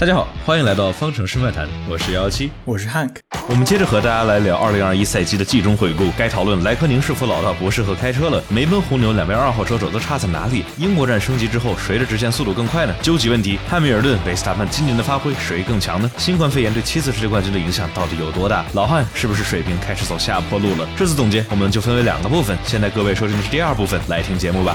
大家好，欢迎来到方程式漫谈，我是幺幺七，我是 Hank。我们接着和大家来聊二零二一赛季的季中回顾，该讨论莱科宁是否老到不适合开车了？梅奔、红牛两位二号车手都差在哪里？英国站升级之后，谁的直线速度更快呢？究极问题，汉密尔顿、维斯塔潘今年的发挥谁更强呢？新冠肺炎对七次世界冠军的影响到底有多大？老汉是不是水平开始走下坡路了？这次总结我们就分为两个部分，现在各位收听的是第二部分，来听节目吧。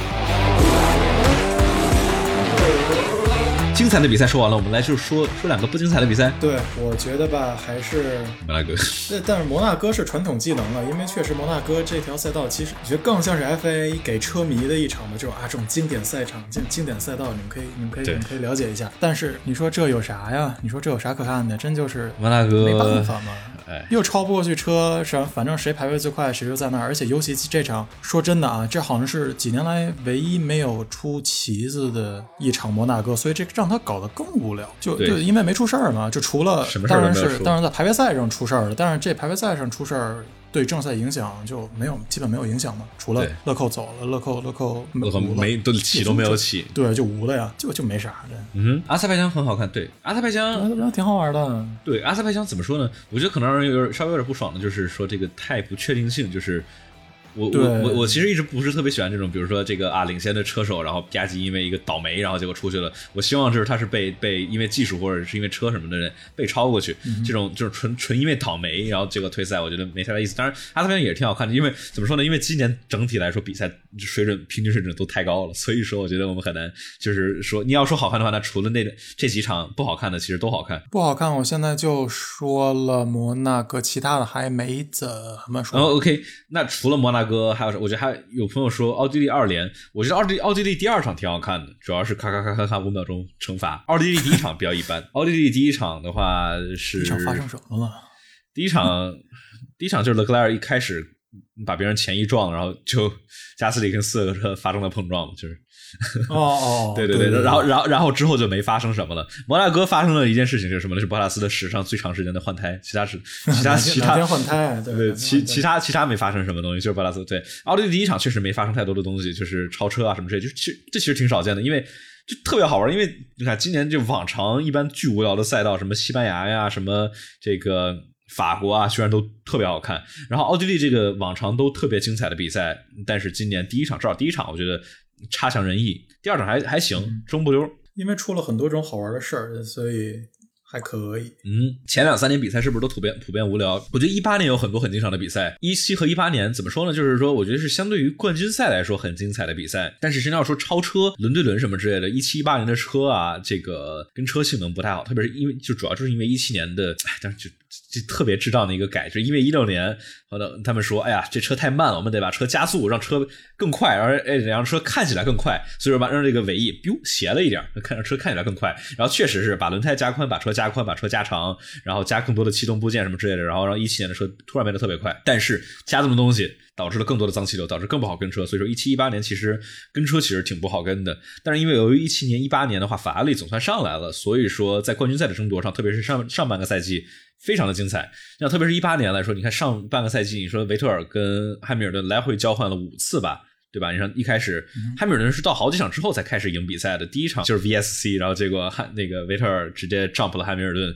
精彩的比赛说完了，我们来就说说两个不精彩的比赛。对，我觉得吧，还是摩纳哥。但但是摩纳哥是传统技能了，因为确实摩纳哥这条赛道其实我觉得更像是 FA 给车迷的一场的这种啊这种经典赛场、经经典赛道，你们可以你们可以你们可以了解一下。但是你说这有啥呀？你说这有啥可看的？真就是摩纳哥没办法嘛。哎，又超不过去车，是反正谁排位最快谁就在那儿。而且尤其这场，说真的啊，这好像是几年来唯一没有出旗子的一场摩纳哥，所以这让他搞得更无聊。就就因为没出事儿嘛，就除了什么事儿当然是当然在排位赛上出事儿了，但是这排位赛上出事儿对正赛影响就没有，基本没有影响嘛。除了乐扣走了，乐扣乐扣乐扣没都起都没有起对，就无了呀，就就没啥的。嗯，阿塞拜疆很好看，对，阿塞拜疆挺好玩的，对阿塞拜疆怎么说呢？我觉得可能让人有点稍微有点不爽的，就是说这个太不确定性，就是。我我我我其实一直不是特别喜欢这种，比如说这个啊领先的车手，然后吧唧因为一个倒霉，然后结果出去了。我希望就是他是被被因为技术或者是因为车什么的人被超过去，这种就是纯纯因为倒霉，然后结果退赛，我觉得没太大意思。当然阿塞拜疆也是挺好看的，因为怎么说呢？因为今年整体来说比赛水准平均水准都太高了，所以说我觉得我们很难就是说你要说好看的话，那除了那这几场不好看的，其实都好看。不好看。我现在就说了摩纳哥，其他的还没怎么说。然后 OK，那除了摩纳哥，还有啥？我觉得还有朋友说奥地利二连，我觉得奥地利奥地利第二场挺好看的，主要是咔咔咔咔咔五秒钟惩罚。奥地利第一场比较一般，奥地利第一场的话是第一场发生什么了？第一场，第一场就是勒克莱尔一开始把别人前一撞，然后就 加斯里跟四个车发生了碰撞，就是哦哦，对对对，然后然后然后之后就没发生什么了。摩纳哥发生了一件事情是什么呢？是博塔斯的史上最长时间的换胎，其他是 其他其他换胎，对对，其其他其他没发生什么东西，就是博拉斯。对，奥地利第一场确实没发生太多的东西，就是超车啊什么之类，就其实这其实挺少见的，因为就特别好玩。因为你看今年就往常一般巨无聊的赛道，什么西班牙呀，什么这个法国啊，虽然都特别好看。然后奥地利这个往常都特别精彩的比赛，但是今年第一场至少第一场我觉得差强人意，第二场还还行，中不溜。因为出了很多种好玩的事儿，所以还可以。嗯，前两三年比赛是不是都普遍普遍无聊？我觉得一八年有很多很精彩的比赛，一七和一八年怎么说呢？就是说，我觉得是相对于冠军赛来说很精彩的比赛。但是真要说超车、轮对轮什么之类的，一七一八年的车啊，这个跟车性能不太好，特别是因为就主要就是因为一七年的，哎，但是就就特别智障的一个改，就是因为一六年好的他们说，哎呀，这车太慢了，我们得把车加速，让车更快，而哎让车看起来更快，所以说把让这个尾翼 biu 斜了一点，看让车看起来更快。然后确实是把轮胎加宽，把车加宽，把车加长，然后加更多的气动部件什么之类的，然后让一七年的车突然变得特别快。但是加这么东西导致了更多的脏气流，导致更不好跟车。所以说一七一八年其实跟车其实挺不好跟的。但是因为由于一七年一八年的话法拉利总算上来了，所以说在冠军赛的争夺上，特别是上上半个赛季。非常的精彩，那特别是一八年来说，你看上半个赛季，你说维特尔跟汉密尔顿来回交换了五次吧，对吧？你看一开始汉密尔顿是到好几场之后才开始赢比赛的，第一场就是 VSC，然后结果汉那个维特尔直接 jump 了汉密尔顿，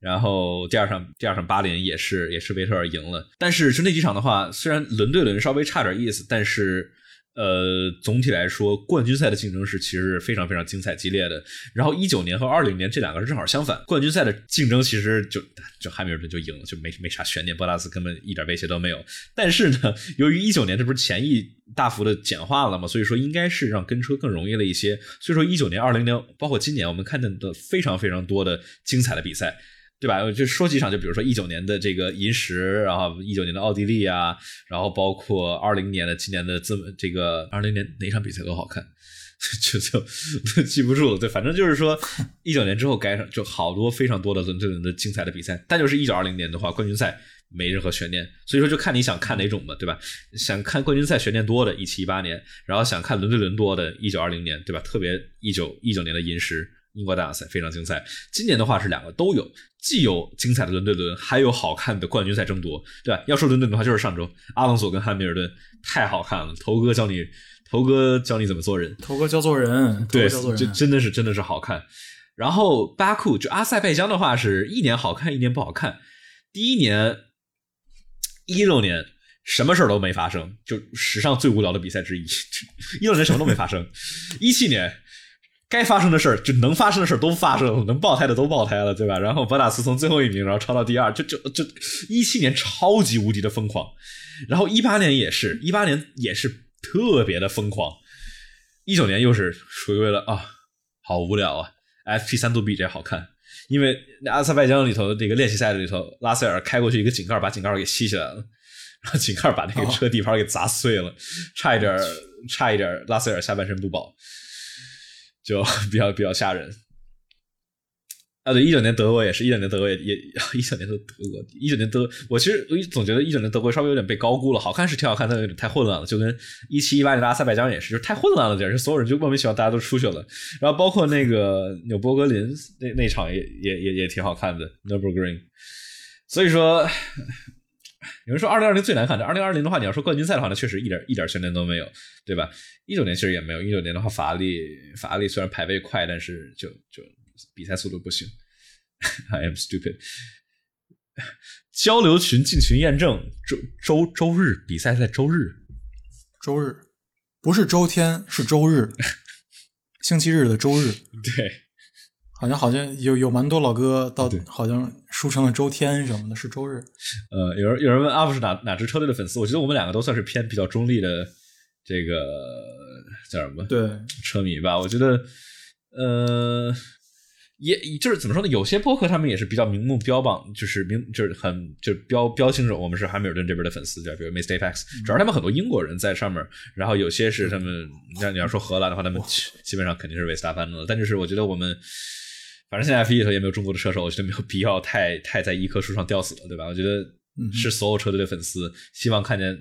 然后第二场第二场巴林也是也是维特尔赢了，但是就那几场的话，虽然轮对轮稍微差点意思，但是。呃，总体来说，冠军赛的竞争是其实是非常非常精彩激烈的。然后一九年和二零年这两个是正好相反，冠军赛的竞争其实就就汉密尔顿就赢了，就没没啥悬念，博拉斯根本一点威胁都没有。但是呢，由于一九年这不是前翼大幅的简化了嘛，所以说应该是让跟车更容易了一些。所以说一九年、二零年，包括今年，我们看见的非常非常多的精彩的比赛。对吧？就说几场，就比如说一九年的这个银石，然后一九年的奥地利啊，然后包括二零年的今年的这么这个二零年哪场比赛都好看，就就 记不住了。对，反正就是说一九年之后该上就好多非常多的轮对轮的精彩的比赛，但就是一九二零年的话，冠军赛没任何悬念，所以说就看你想看哪种嘛，对吧？想看冠军赛悬念多的，一七一八年，然后想看轮对轮多的，一九二零年，对吧？特别一九一九年的银石。英国大奖赛非常精彩，今年的话是两个都有，既有精彩的轮对轮，还有好看的冠军赛争夺，对吧？要说轮对轮的话，就是上周阿隆索跟汉密尔顿太好看了，头哥教你，头哥教你怎么做人，头哥教做人，对，教做人，这真的是真的是好看。然后巴库就阿塞拜疆的话是一年好看，一年不好看。第一年一六年什么事儿都没发生，就史上最无聊的比赛之一。一六年什么都没发生，一七年该发生的事儿就能发生的事儿都发生了，能爆胎的都爆胎了，对吧？然后博塔斯从最后一名然后超到第二，就就就一七年超级无敌的疯狂，然后一八年也是一八年也是特别的疯狂，一九年又是回归了啊，好无聊啊！FP 三度比这好看。因为阿塞拜疆里头那个练习赛里头，拉塞尔开过去一个井盖，把井盖给吸起来了，然后井盖把那个车底盘给砸碎了，差一点，差一点，拉塞尔下半身不保，就 比较比较吓人。啊，对，一九年德国也是一九年德国也也一九年的德国，一九年德，我其实我总觉得一九年德国稍微有点被高估了，好看是挺好看，但有点太混乱了，就跟一七一八年的阿塞拜疆也是，就是太混乱了点，就所有人就莫名其妙大家都出去了，然后包括那个纽博格林那那场也也也也挺好看的 n o b e Green，所以说有人说二零二零最难看的，二零二零的话你要说冠军赛的话，那确实一点一点悬念都没有，对吧？一九年其实也没有，一九年的话法拉利法拉利虽然排位快，但是就就。比赛速度不行，I am stupid。交流群进群验证，周周周日比赛在周日，周日不是周天，是周日，星期日的周日。对，好像好像有有蛮多老哥到好像输成了周天什么的，是周日。呃，有人有人问阿布是哪哪支车队的粉丝？我觉得我们两个都算是偏比较中立的这个叫什么？对，车迷吧。我觉得，呃。也就是怎么说呢？有些播客他们也是比较明目标榜，就是明就是很就是标标清楚我们是汉密尔顿这边的粉丝，对比如 m i s t a p e x 主要他们很多英国人在上面，然后有些是他们，像你要说荷兰的话，他们基本上肯定是维斯塔潘的。但就是我觉得我们，反正现在 F 一里头也没有中国的车手，我觉得没有必要太太在一棵树上吊死了，对吧？我觉得是所有车队的粉丝，希望看见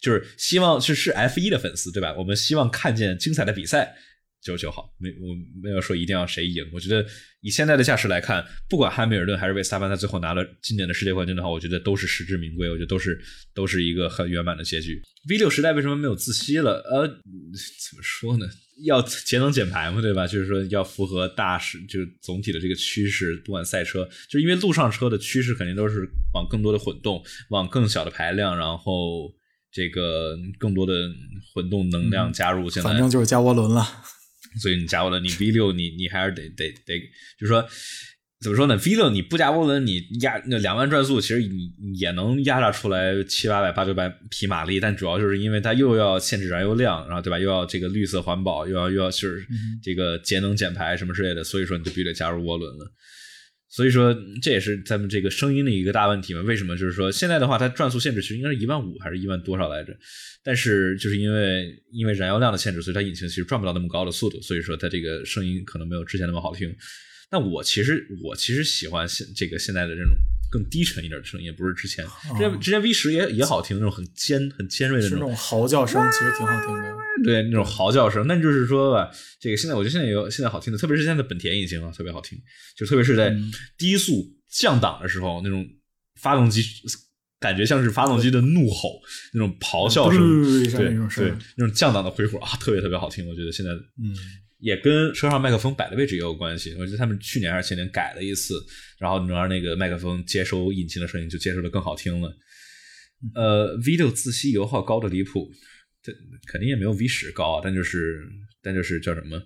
就是希望是是 F 一的粉丝，对吧？我们希望看见精彩的比赛。就就好，没我没有说一定要谁赢。我觉得以现在的架势来看，不管汉密尔顿还是维斯塔潘，他最后拿了今年的世界冠军的话，我觉得都是实至名归。我觉得都是都是一个很圆满的结局。V 六时代为什么没有自吸了？呃，怎么说呢？要节能减排嘛，对吧？就是说要符合大势，就是总体的这个趋势。不管赛车，就是因为路上车的趋势肯定都是往更多的混动，往更小的排量，然后这个更多的混动能量加入进来。反正就是加涡轮了。所以你加涡轮，你 V 六你你还是得得得，就是说怎么说呢？V 六你不加涡轮，你压那两万转速，其实你也能压榨出来七八百八九百匹马力，但主要就是因为它又要限制燃油量，然后对吧？又要这个绿色环保，又要又要就是这个节能减排什么之类的，所以说你就必须得加入涡轮了。所以说这也是咱们这个声音的一个大问题嘛？为什么？就是说现在的话，它转速限制其实应该是一万五还是一万多少来着？但是就是因为因为燃油量的限制，所以它引擎其实转不到那么高的速度，所以说它这个声音可能没有之前那么好听。但我其实我其实喜欢现这个现在的这种更低沉一点的声音，不是之前之前之前 V 十也也好听，那种很尖很尖锐的那种嚎叫声，其实挺好听的。对，那种嚎叫声，那就是说吧，这个现在我觉得现在有现在好听的，特别是现在的本田引擎啊，特别好听，就特别是在低速降档的时候，那种发动机感觉像是发动机的怒吼，那种咆哮声，对对，那种降档的回火啊，特别特别好听。我觉得现在嗯。也跟车上麦克风摆的位置也有关系。我觉得他们去年还是前年改了一次，然后能让那个麦克风接收引擎的声音就接收的更好听了。呃，V 六自吸油耗高的离谱，这肯定也没有 V 十高啊，但就是但就是叫什么？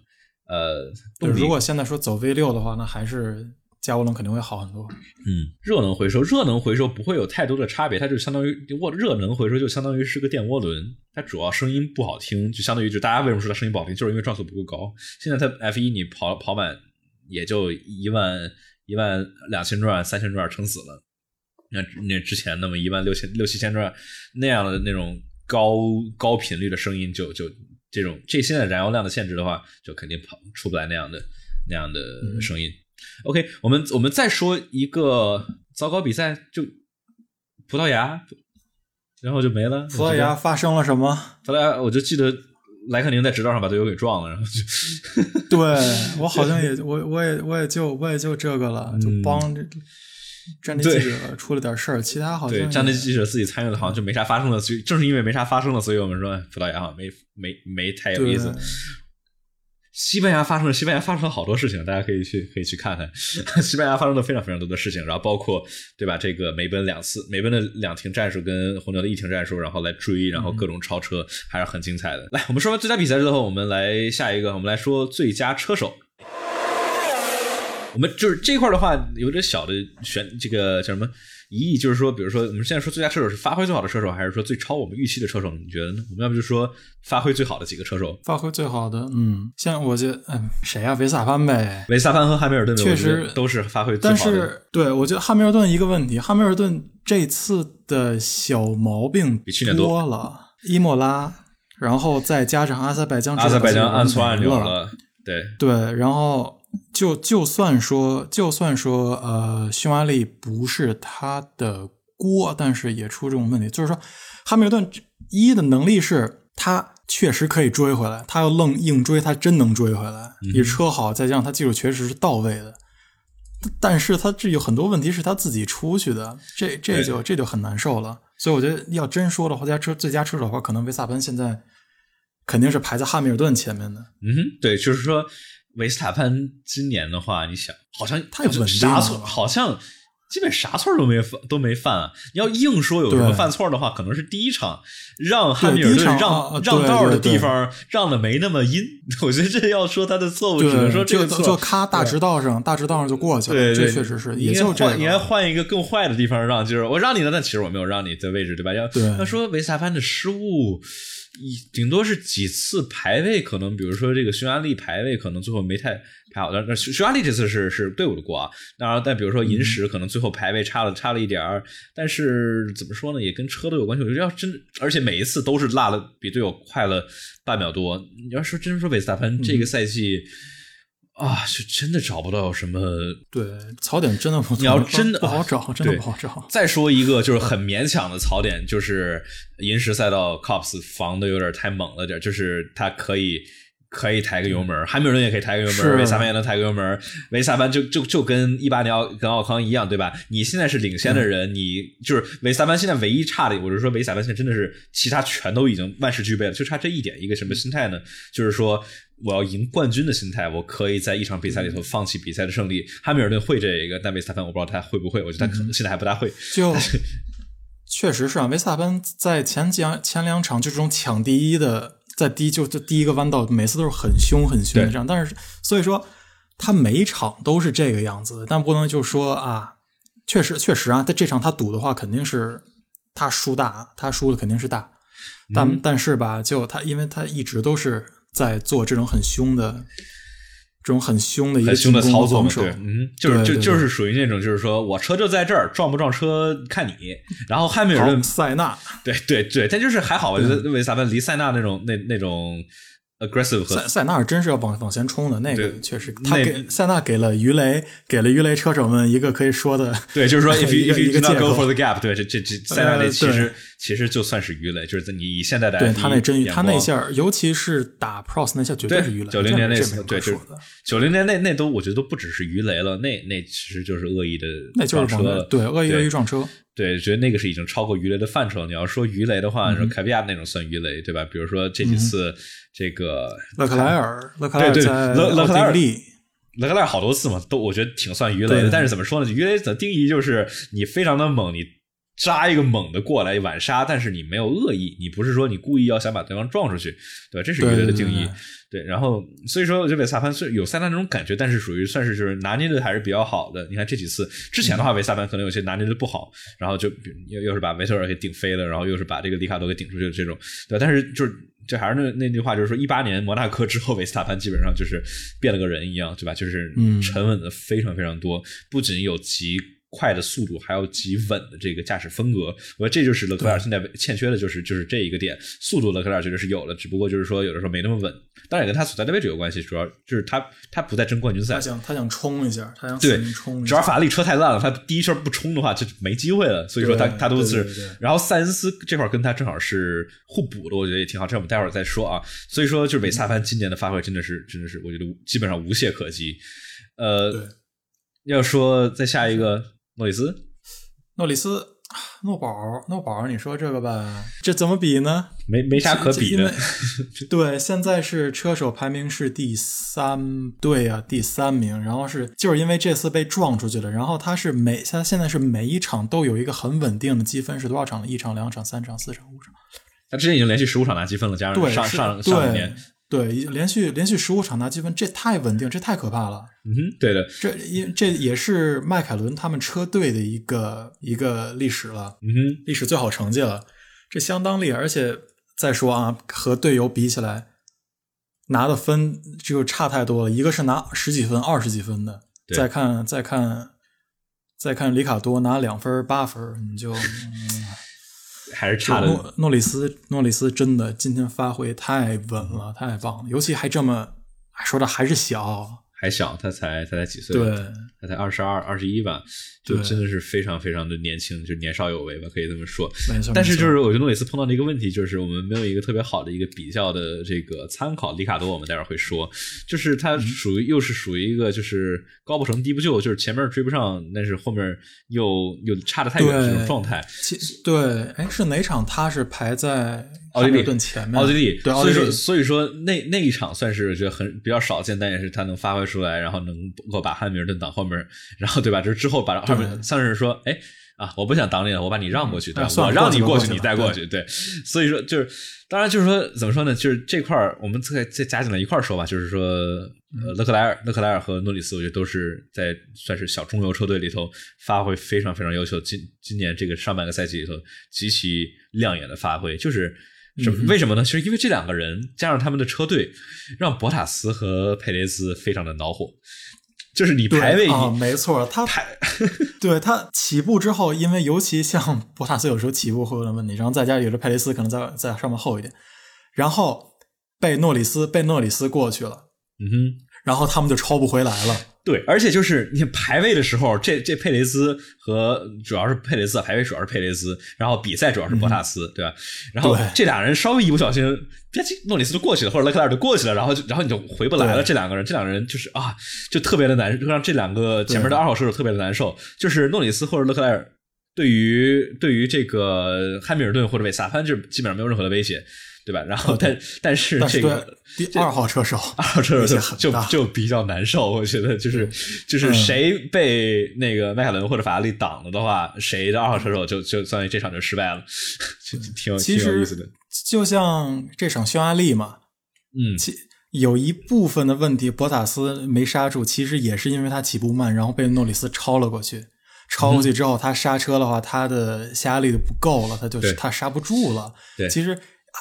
呃，如果现在说走 V 六的话，那还是。加涡轮肯定会好很多。嗯，热能回收，热能回收不会有太多的差别，它就相当于涡热能回收就相当于是个电涡轮，它主要声音不好听，就相当于就大家为什么说它声音不好听，就是因为转速不够高。现在它 F 一你跑跑满也就一万一万两千转三千转撑死了，那那之前那么一万六千六七千转那样的那种高高频率的声音就就这种这现在燃油量的限制的话，就肯定跑出不来那样的那样的声音。OK，我们我们再说一个糟糕比赛，就葡萄牙，然后就没了。葡萄牙发生了什么？葡萄牙，我就记得莱克宁在直道上把队友给撞了，然后就。对我好像也我我也我也就我也就这个了，就帮这战地记者出了点事儿，其他好像对战地记者自己参与的，好像就没啥发生了。所以正是因为没啥发生了，所以我们说葡萄牙好像没没没太有意思。西班牙发生了，西班牙发生了好多事情，大家可以去可以去看看。西班牙发生了非常非常多的事情，然后包括对吧？这个梅奔两次，梅奔的两停战术跟红牛的一停战术，然后来追，然后各种超车，还是很精彩的。来，我们说完最佳比赛之后，我们来下一个，我们来说最佳车手。我们就是这块的话，有点小的选这个叫什么？疑义就是说，比如说我们现在说最佳车手是发挥最好的车手，还是说最超我们预期的车手？你觉得呢？我们要不就说发挥最好的几个车手？发挥最好的，嗯，像我觉得，嗯，谁呀？维萨潘呗。维萨潘和汉密尔顿确实都是发挥最好的。但是，对我觉得汉密尔顿一个问题，汉密尔顿这次的小毛病比去年多了，伊莫拉，然后再加上阿塞拜疆，阿塞拜疆按错按钮了，对对，然后。就就算说，就算说，呃，匈牙利不是他的锅，但是也出这种问题。就是说，汉密尔顿一的能力是，他确实可以追回来，他要愣硬追，他真能追回来。你车好，再加上他技术确实是到位的，但是他这有很多问题是他自己出去的，这这就这就很难受了。所以我觉得要真说的话，加车最佳车手的话，可能维萨潘现在肯定是排在汉密尔顿前面的。嗯，对，就是说。维斯塔潘今年的话，你想，好像太稳定了，啥错好像基本啥错都没犯，都没犯啊。你要硬说有什么犯错的话，可能是第一场让汉密尔顿让让道的地方让的没那么阴。我觉得这要说他的错误，只能说这个错就咔大直道上，大直道上就过去了。这确实是，也就这。应该换一个更坏的地方让，就是我让你了，但其实我没有让你的位置，对吧？要要说维斯塔潘的失误。顶多是几次排位，可能比如说这个匈牙利排位，可能最后没太排好。但匈匈牙利这次是是队伍的锅然，但比如说银石，可能最后排位差了差了一点儿。但是怎么说呢，也跟车都有关系。我觉得要真，而且每一次都是落了比队友快了半秒多。你要说真说维斯塔潘这个赛季。啊，就真的找不到什么对槽点，真的不你要真的不好找，真的不好找。再说一个，就是很勉强的槽点，就是银石赛道 Cops 防的有点太猛了点，就是他可以可以抬个油门，汉密尔顿也可以抬个油门，维萨潘也能抬个油门，维萨潘就就就跟一八年跟奥康一样，对吧？你现在是领先的人，你就是维萨潘现在唯一差的，我是说维萨潘现在真的是其他全都已经万事俱备了，就差这一点，一个什么心态呢？就是说。我要赢冠军的心态，我可以在一场比赛里头放弃比赛的胜利。汉密尔顿会这一个，但维斯塔潘我不知道他会不会，我觉得他可能现在还不大会。就确实是啊，维斯塔潘在前几前两场就这种抢第一的，在第一就就第一个弯道每次都是很凶很凶的这样，但是所以说他每场都是这个样子，但不能就说啊，确实确实啊，在这场他赌的话肯定是他输大，他输的肯定是大，但但是吧，就他因为他一直都是。在做这种很凶的、这种很凶的一个凶的操作嘛，对，嗯，就是就就是属于那种，就是说我车就在这儿，撞不撞车看你。然后汉密尔顿、塞纳，对对对，他就是还好，我觉得维斯塔潘离塞纳那种那那种。Aggressive 塞塞纳尔真是要往往前冲的，那个确实，他给塞纳给了鱼雷，给了鱼雷车手们一个可以说的，对，就是说 if you if you not go for the gap，对，这这这塞纳那其实其实就算是鱼雷，就是你以现在的对他那真他那下，尤其是打 pros 那下绝对是鱼雷，九零年那次，对，是九零年那那都我觉得都不只是鱼雷了，那那其实就是恶意的撞车，对，恶意恶意撞车。对，觉得那个是已经超过鱼雷的范畴。你要说鱼雷的话，说凯比亚那种算鱼雷，对吧？比如说这几次这个勒克莱尔，勒克莱尔对勒勒克莱尔，勒克莱尔好多次嘛，都我觉得挺算鱼雷的。但是怎么说呢？鱼雷的定义就是你非常的猛，你。扎一个猛的过来晚杀，但是你没有恶意，你不是说你故意要想把对方撞出去，对吧？这是鱼雷的定义。对，然后所以说这维萨潘是有塞纳那种感觉，但是属于算是就是拿捏的还是比较好的。你看这几次之前的话，维萨潘可能有些拿捏的不好，然后就又又是把维特尔给顶飞了，然后又是把这个里卡多给顶出去的这种，对。但是就是这还是那那句话，就是说一八年摩纳哥之后，维斯塔潘基本上就是变了个人一样，对吧？就是沉稳的非常非常多，不仅有极。快的速度还有极稳的这个驾驶风格，我觉得这就是勒克莱尔现在欠缺的，就是就是这一个点。速度勒克莱尔绝对是有了，只不过就是说有的时候没那么稳。当然也跟他所在的位置有关系，主要就是他他不在争冠军赛，他想他想冲一下，他想对冲。主要法拉利车太烂了，他第一圈不冲的话就没机会了。所以说他他都是。然后塞恩斯这块跟他正好是互补的，我觉得也挺好。这我们待会儿再说啊。所以说就是维萨潘今年的发挥真的是真的是我觉得基本上无懈可击。呃，要说再下一个诺里斯。诺里斯诺宝，诺宝，你说这个吧，这怎么比呢？没没啥可比的。对，现在是车手排名是第三，对呀，第三名。然后是就是因为这次被撞出去了，然后他是每他现在是每一场都有一个很稳定的积分，是多少场？一场、两场、三场、四场、五场。他之前已经连续十五场拿积分了，加上上上上年。对，连续连续十五场拿积分，这太稳定，这太可怕了。嗯哼，对的，这也这也是迈凯伦他们车队的一个一个历史了。嗯哼，历史最好成绩了，这相当厉害。而且再说啊，和队友比起来，拿的分就差太多了。一个是拿十几分、二十几分的，再看再看再看里卡多拿两分八分，你就。还是差的。诺诺里斯，诺里斯真的今天发挥太稳了，太棒了，尤其还这么说的还是小。还小，他才他才几岁？对，他才二十二、二十一吧，就真的是非常非常的年轻，就年少有为吧，可以这么说。但是就是我觉得诺里斯碰到的一个问题，就是我们没有一个特别好的一个比较的这个参考。里卡多我们待会儿会说，就是他属于又是属于一个就是高不成低不就，就是前面追不上，但是后面又又差的太远这种状态。对，哎，是哪场他是排在？奥地利前面，奥地利，对，所以说，所以说那那一场算是觉得很比较少见，但也是他能发挥出来，然后能够把汉密尔顿挡后面，然后对吧？就是之后把二门像是说，哎啊，我不想挡你了，我把你让过去，对吧？我让你过去，你再过去，对。所以说，就是当然就是说，怎么说呢？就是这块儿我们再再加进来一块儿说吧，就是说，呃，勒克莱尔、勒克莱尔和诺里斯，我觉得都是在算是小中游车队里头发挥非常非常优秀。今今年这个上半个赛季里头极其亮眼的发挥，就是。什么？为什么呢？就是因为这两个人加上他们的车队，让博塔斯和佩雷斯非常的恼火。就是你排位啊，没错，他排，对他起步之后，因为尤其像博塔斯有时候起步会有点问题，然后再加有的佩雷斯可能在在上面厚一点，然后被诺里斯被诺里斯过去了，嗯哼，然后他们就超不回来了。对，而且就是你排位的时候，这这佩雷兹和主要是佩雷兹排位主要是佩雷兹，然后比赛主要是博塔斯，对吧？然后这俩人稍微一不小心，别叽，诺里斯就过去了，或者勒克莱尔就过去了，然后就然后你就回不来了。这两个人，这两个人就是啊，就特别的难，让这两个前面的二号车手特别的难受。就是诺里斯或者勒克莱尔，对于对于这个汉密尔顿或者维萨潘，就基本上没有任何的威胁。对吧？然后，但但是这个第二号车手，二号车手就就就比较难受。我觉得就是就是谁被那个迈凯伦或者法拉利挡了的话，谁的二号车手就就算于这场就失败了，就挺有挺有意思的。就像这场匈牙利嘛，嗯，其有一部分的问题，博塔斯没刹住，其实也是因为他起步慢，然后被诺里斯超了过去。超过去之后，他刹车的话，他的下压力就不够了，他就他刹不住了。对，其实。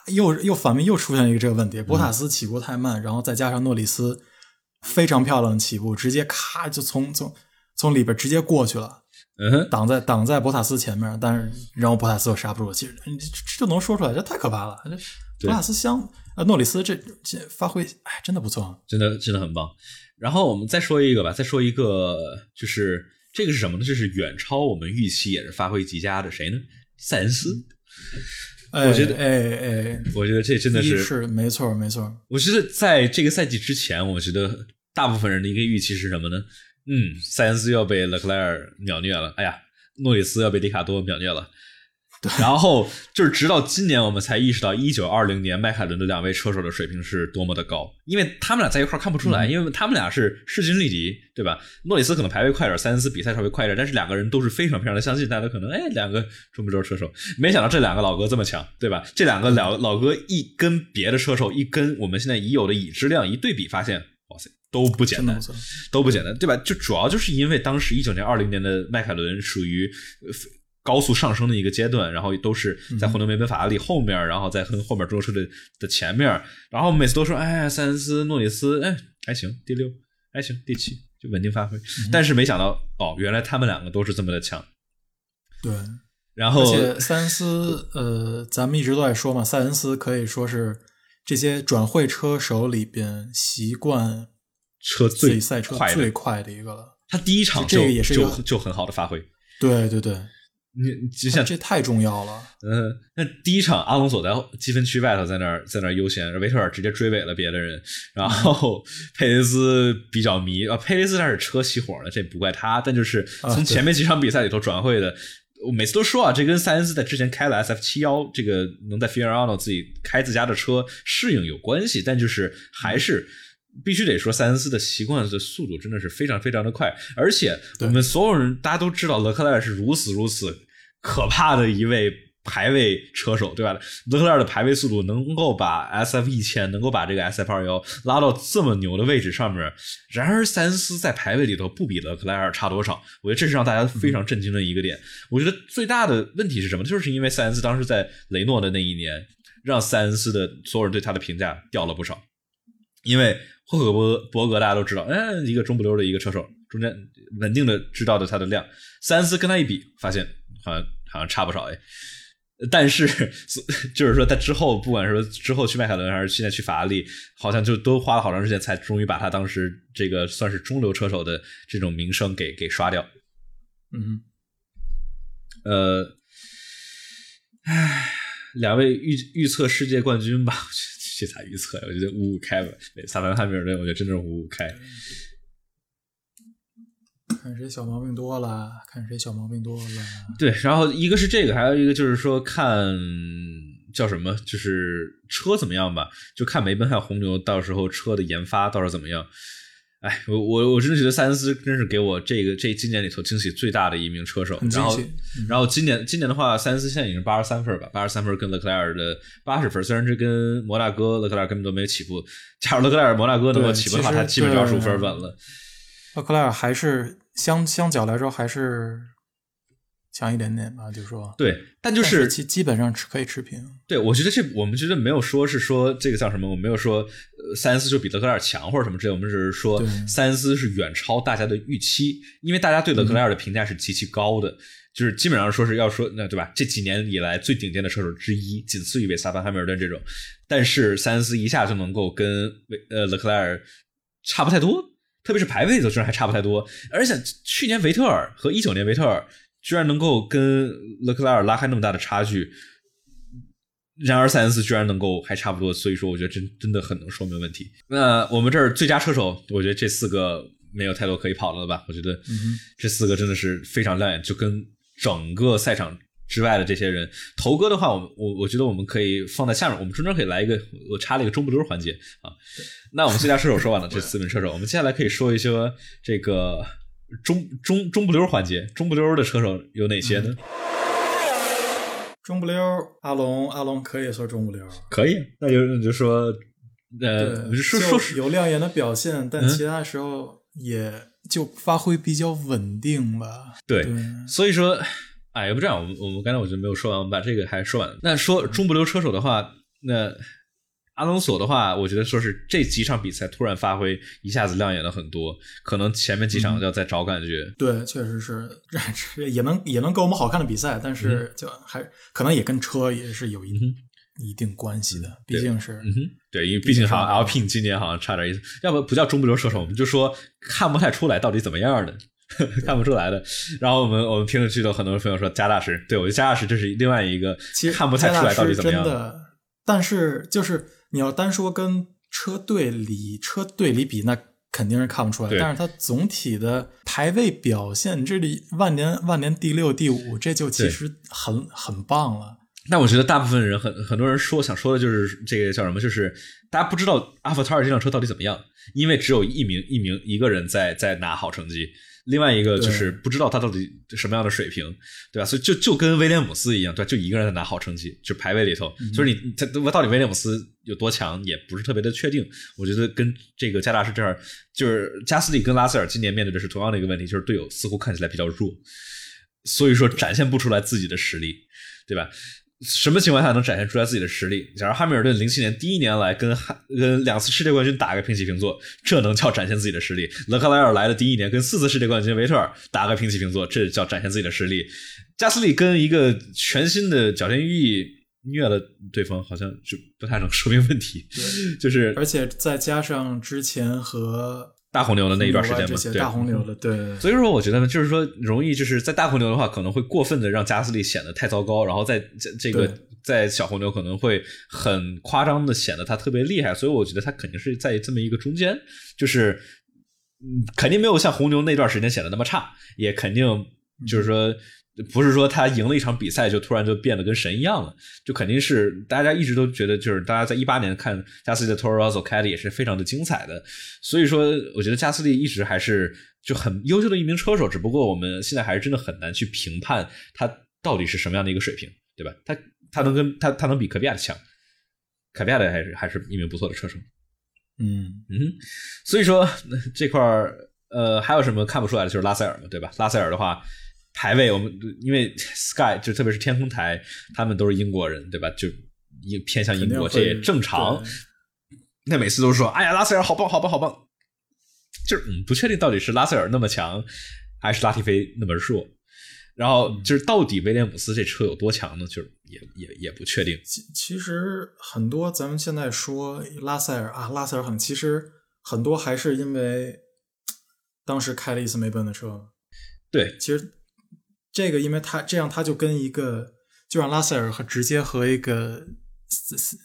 又又反面又出现一个这个问题，博塔斯起步太慢，然后再加上诺里斯非常漂亮的起步，直接咔就从从从里边直接过去了，嗯，挡在挡在博塔斯前面，但是然后博塔斯又刹不住，其实这这能说出来，这太可怕了。博塔斯相呃诺里斯这这发挥哎真的不错，真的真的很棒。然后我们再说一个吧，再说一个就是这个是什么呢？这是远超我们预期，也是发挥极佳的谁呢？塞恩斯。我觉得，哎哎，我觉得这真的是是没错没错。我觉得在这个赛季之前，我觉得大部分人的一个预期是什么呢？嗯，塞恩斯要被勒克莱尔秒虐了，哎呀，诺里斯要被迪卡多秒虐了。然后就是直到今年，我们才意识到一九二零年迈凯伦的两位车手的水平是多么的高，因为他们俩在一块看不出来，因为他们俩是势均力敌，对吧？诺里斯可能排位快点，塞恩斯比赛稍微快点，但是两个人都是非常非常的相信，大家都可能哎，两个中不周车手，没想到这两个老哥这么强，对吧？这两个老老哥一跟别的车手一跟我们现在已有的已知量一对比，发现哇塞，都不简单，都不简单，对吧？就主要就是因为当时一九年、二零年的迈凯伦属于。高速上升的一个阶段，然后都是在混动梅奔法拉利后面，然后在跟后面中国车的的前面，然后每次都说，哎，塞恩斯、诺里斯，哎，还行，第六，还行，第七，就稳定发挥。但是没想到，哦，原来他们两个都是这么的强。对，然后而且塞恩斯，呃，咱们一直都在说嘛，塞恩斯可以说是这些转会车手里边习惯车最赛车最快的一个了。他第一场这个也是就就很好的发挥。对对对。你就像这太重要了，嗯，那第一场阿隆索在积分区外头在那儿在那儿悠闲，维特尔直接追尾了别的人，然后佩雷斯比较迷啊，佩雷斯那是车熄火了，这不怪他，但就是从前面几场比赛里头转会的，我每次都说啊，这跟塞恩斯在之前开了 SF 七幺，这个能在 Fiorano 自己开自家的车适应有关系，但就是还是必须得说，塞恩斯的习惯的速度真的是非常非常的快，而且我们所有人大家都知道，勒克莱尔是如此如此可怕的一位。排位车手对吧？勒克莱尔的排位速度能够把 S F 一千，能够把这个 S F 二幺拉到这么牛的位置上面。然而，塞恩斯在排位里头不比勒克莱尔差多少。我觉得这是让大家非常震惊的一个点。我觉得最大的问题是什么？就是因为塞恩斯当时在雷诺的那一年，让塞恩斯的所有人对他的评价掉了不少。因为霍克伯伯格大家都知道，嗯，一个中不溜的一个车手，中间稳定的知道的他的量。塞恩斯跟他一比，发现好像好像差不少哎。但是，就是说，他之后，不管说之后去迈凯伦，还是现在去法拉利，好像就都花了好长时间，才终于把他当时这个算是中流车手的这种名声给给刷掉。嗯，呃，唉，两位预预测世界冠军吧，这咋预测呀？我觉得五五开吧，萨凡汉密尔顿，我觉得真的是五五开。看谁小毛病多了，看谁小毛病多了。对，然后一个是这个，还有一个就是说看叫什么，就是车怎么样吧，就看梅奔还有红牛到时候车的研发到时候怎么样。哎，我我我真的觉得塞恩斯真是给我这个这今年里头惊喜最大的一名车手。然后，然后今年今年的话，塞恩斯现在已经八十三分吧，八十三分跟勒克莱尔的八十分，虽然是跟摩纳哥勒克莱尔根本都没有起步。假如勒克莱尔摩纳哥能够起步的话，他基本就二十五分稳了。勒克莱尔还是。相相较来说还是强一点点吧，就是说，对，但就是基基本上持可以持平。对，我觉得这我们觉得没有说是说这个叫什么，我没有说塞恩斯就比德克莱尔强或者什么之类，我们只是说塞恩斯是远超大家的预期，因为大家对德克莱尔的评价是极其高的，就是基本上说是要说那对吧？这几年以来最顶尖的车手之一，仅次于维萨潘汉密尔顿这种，但是塞恩斯一下就能够跟维呃勒克莱尔差不太多。特别是排位的居然还差不太多，而且去年维特尔和一九年维特尔居然能够跟勒克莱尔拉开那么大的差距，然而塞恩斯居然能够还差不多，所以说我觉得真真的很能说明问题。那我们这儿最佳车手，我觉得这四个没有太多可以跑的了吧？我觉得这四个真的是非常亮眼，就跟整个赛场。之外的这些人，头哥的话，我我我觉得我们可以放在下面，我们中间可以来一个，我插了一个中不溜环节啊。那我们最佳射手说完了，这四名车手，我们接下来可以说一说这个中中中不溜环节，中不溜的车手有哪些呢？中不溜，阿龙，阿龙可以说中不溜，可以，那就就说，呃，说说有亮眼的表现，但其他时候也就发挥比较稳定吧。对，所以说。哎，要不这样，我们我们刚才我就没有说完，我们把这个还说完。那说中不溜车手的话，那阿隆索的话，我觉得说是这几场比赛突然发挥一下子亮眼了很多，可能前面几场要再找感觉。对，确实是，也能也能给我们好看的比赛，但是就还可能也跟车也是有一一定关系的，毕竟是，嗯哼，对，因为毕竟好像 L P 今年好像差点意思，要不不叫中不溜射手，我们就说看不太出来到底怎么样的。看不出来的，然后我们我们评论区的很多朋友说加大师，对我觉得加大师这是另外一个，其实看不太出来到底怎么样。的，但是就是你要单说跟车队里车队里比，那肯定是看不出来。但是它总体的排位表现，这里万年万年第六第五，这就其实很很棒了。那我觉得大部分人很很多人说想说的就是这个叫什么，就是大家不知道阿法塔尔这辆车到底怎么样，因为只有一名一名一个人在在拿好成绩。另外一个就是不知道他到底什么样的水平，对吧？所以就就跟威廉姆斯一样，对，就一个人在拿好成绩，就排位里头。就是你他到底威廉姆斯有多强，也不是特别的确定。我觉得跟这个加大师这儿，就是加斯利跟拉塞尔今年面对的是同样的一个问题，就是队友似乎看起来比较弱，所以说展现不出来自己的实力，对吧？什么情况下能展现出来自己的实力？假如汉密尔顿零七年第一年来跟汉跟两次世界冠军打个平起平坐，这能叫展现自己的实力？勒克莱尔来的第一年跟四次世界冠军维特尔打个平起平坐，这叫展现自己的实力？加斯利跟一个全新的角田裕毅虐了对方，好像就不太能说明问题。对，就是而且再加上之前和。大红牛的那一段时间嘛，对大红牛的，对。所以说，我觉得呢，就是说，容易就是在大红牛的话，可能会过分的让加斯利显得太糟糕，然后在这个在小红牛可能会很夸张的显得他特别厉害。所以我觉得他肯定是在这么一个中间，就是肯定没有像红牛那段时间显得那么差，也肯定就是说不是说他赢了一场比赛就突然就变得跟神一样了，就肯定是大家一直都觉得，就是大家在一八年看加斯利的 Toro Rosso 开的也是非常的精彩的，所以说我觉得加斯利一直还是就很优秀的一名车手，只不过我们现在还是真的很难去评判他到底是什么样的一个水平，对吧？他他能跟他他能比科比亚的强，科比亚的还是还是一名不错的车手，嗯嗯，所以说这块儿呃还有什么看不出来的，就是拉塞尔嘛，对吧？拉塞尔的话。排位，我们因为 Sky 就特别是天空台，他们都是英国人，对吧？就也偏向英国，这也正常。那每次都说：“哎呀，拉塞尔好棒，好棒，好棒！”就是嗯，不确定到底是拉塞尔那么强，还是拉提菲那么弱。然后就是到底威廉姆斯这车有多强呢？就是也也也不确定。其其实很多咱们现在说拉塞尔啊，拉塞尔很，其实很多还是因为当时开了一次梅奔的车。对，其实。这个，因为他这样，他就跟一个，就让拉塞尔和直接和一个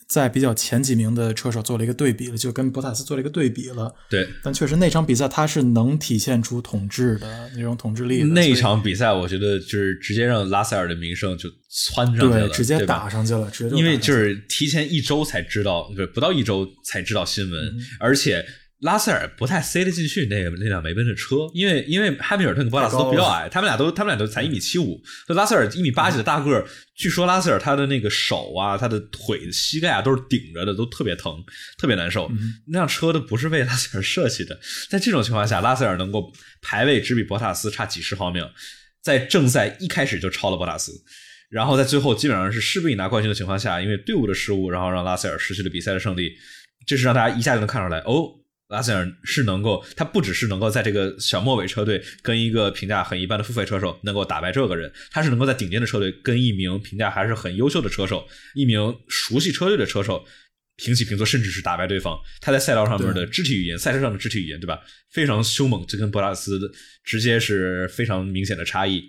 在比较前几名的车手做了一个对比了，就跟博塔斯做了一个对比了。对，但确实那场比赛他是能体现出统治的那种统治力。那场比赛，我觉得就是直接让拉塞尔的名声就窜上去了，对直接打上去了，直接因为就是提前一周才知道，对不到一周才知道新闻，而且。拉塞尔不太塞得进去那个那辆梅奔的车，因为因为汉密尔顿跟博拉斯都比较矮，他们俩都他们俩都才一米七五，就拉塞尔一米八几的大个儿，据说拉塞尔他的那个手啊，他的腿、膝盖啊都是顶着的，都特别疼，特别难受。那辆车都不是为拉塞尔设计的，在这种情况下，拉塞尔能够排位只比博塔斯差几十毫秒，在正赛一开始就超了博塔斯，然后在最后基本上是势不以拿冠军的情况下，因为队伍的失误，然后让拉塞尔失去了比赛的胜利，这是让大家一下就能看出来哦。拉塞尔是能够，他不只是能够在这个小末尾车队跟一个评价很一般的付费车手能够打败这个人，他是能够在顶尖的车队跟一名评价还是很优秀的车手，一名熟悉车队的车手平起平坐，甚至是打败对方。他在赛道上面的肢体语言，赛车上的肢体语言，对吧？非常凶猛，这跟博拉斯直接是非常明显的差异。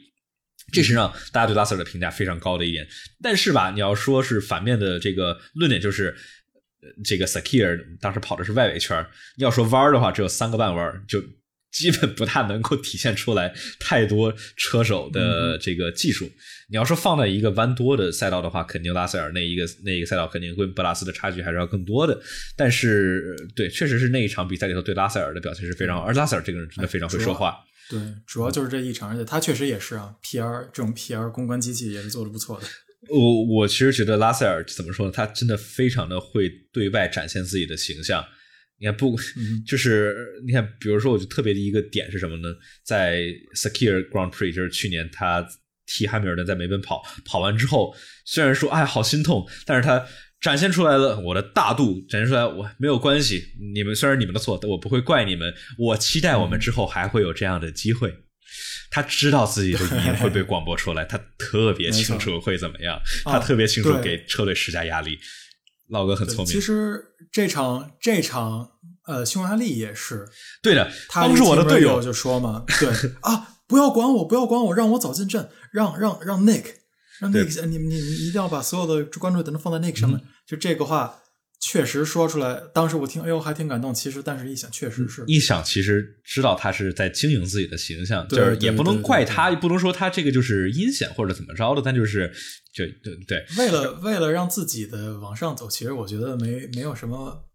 这是让大家对拉塞尔的评价非常高的一点。但是吧，你要说是反面的这个论点就是。这个 Sakir 当时跑的是外围圈，要说弯的话，只有三个半弯，就基本不太能够体现出来太多车手的这个技术。你要说放在一个弯多的赛道的话，肯定拉塞尔那一个那一个赛道肯定跟博拉斯的差距还是要更多的。但是，对，确实是那一场比赛里头对拉塞尔的表现是非常好，而拉塞尔这个人真的非常会说话。对，主要就是这一场，而且他确实也是啊，PR 这种 PR 公关机器也是做的不错的。我我其实觉得拉塞尔怎么说呢？他真的非常的会对外展现自己的形象。你看，不就是你看，比如说，我就特别的一个点是什么呢？在 Secure Grand Prix，就是去年他替汉密尔顿在梅奔跑，跑完之后，虽然说哎好心痛，但是他展现出来了我的大度，展现出来我没有关系。你们虽然你们的错，但我不会怪你们。我期待我们之后还会有这样的机会。他知道自己的语音会被广播出来，他特别清楚会怎么样，他特别清楚给车队施加压力。老哥很聪明。其实这场这场呃，匈牙利也是对的，他是我的队友就说嘛，对 啊，不要管我，不要管我，让我早进阵，让让让 Nick，让 Nick，你你你一定要把所有的关注点都放在 Nick 上面，就这个话。确实说出来，当时我听，哎呦，还挺感动。其实，但是一想，确实是。一想，其实知道他是在经营自己的形象，就是也不能怪他，也不能说他这个就是阴险或者怎么着的，但就是，就对对。为了为了让自己的往上走，其实我觉得没没有什么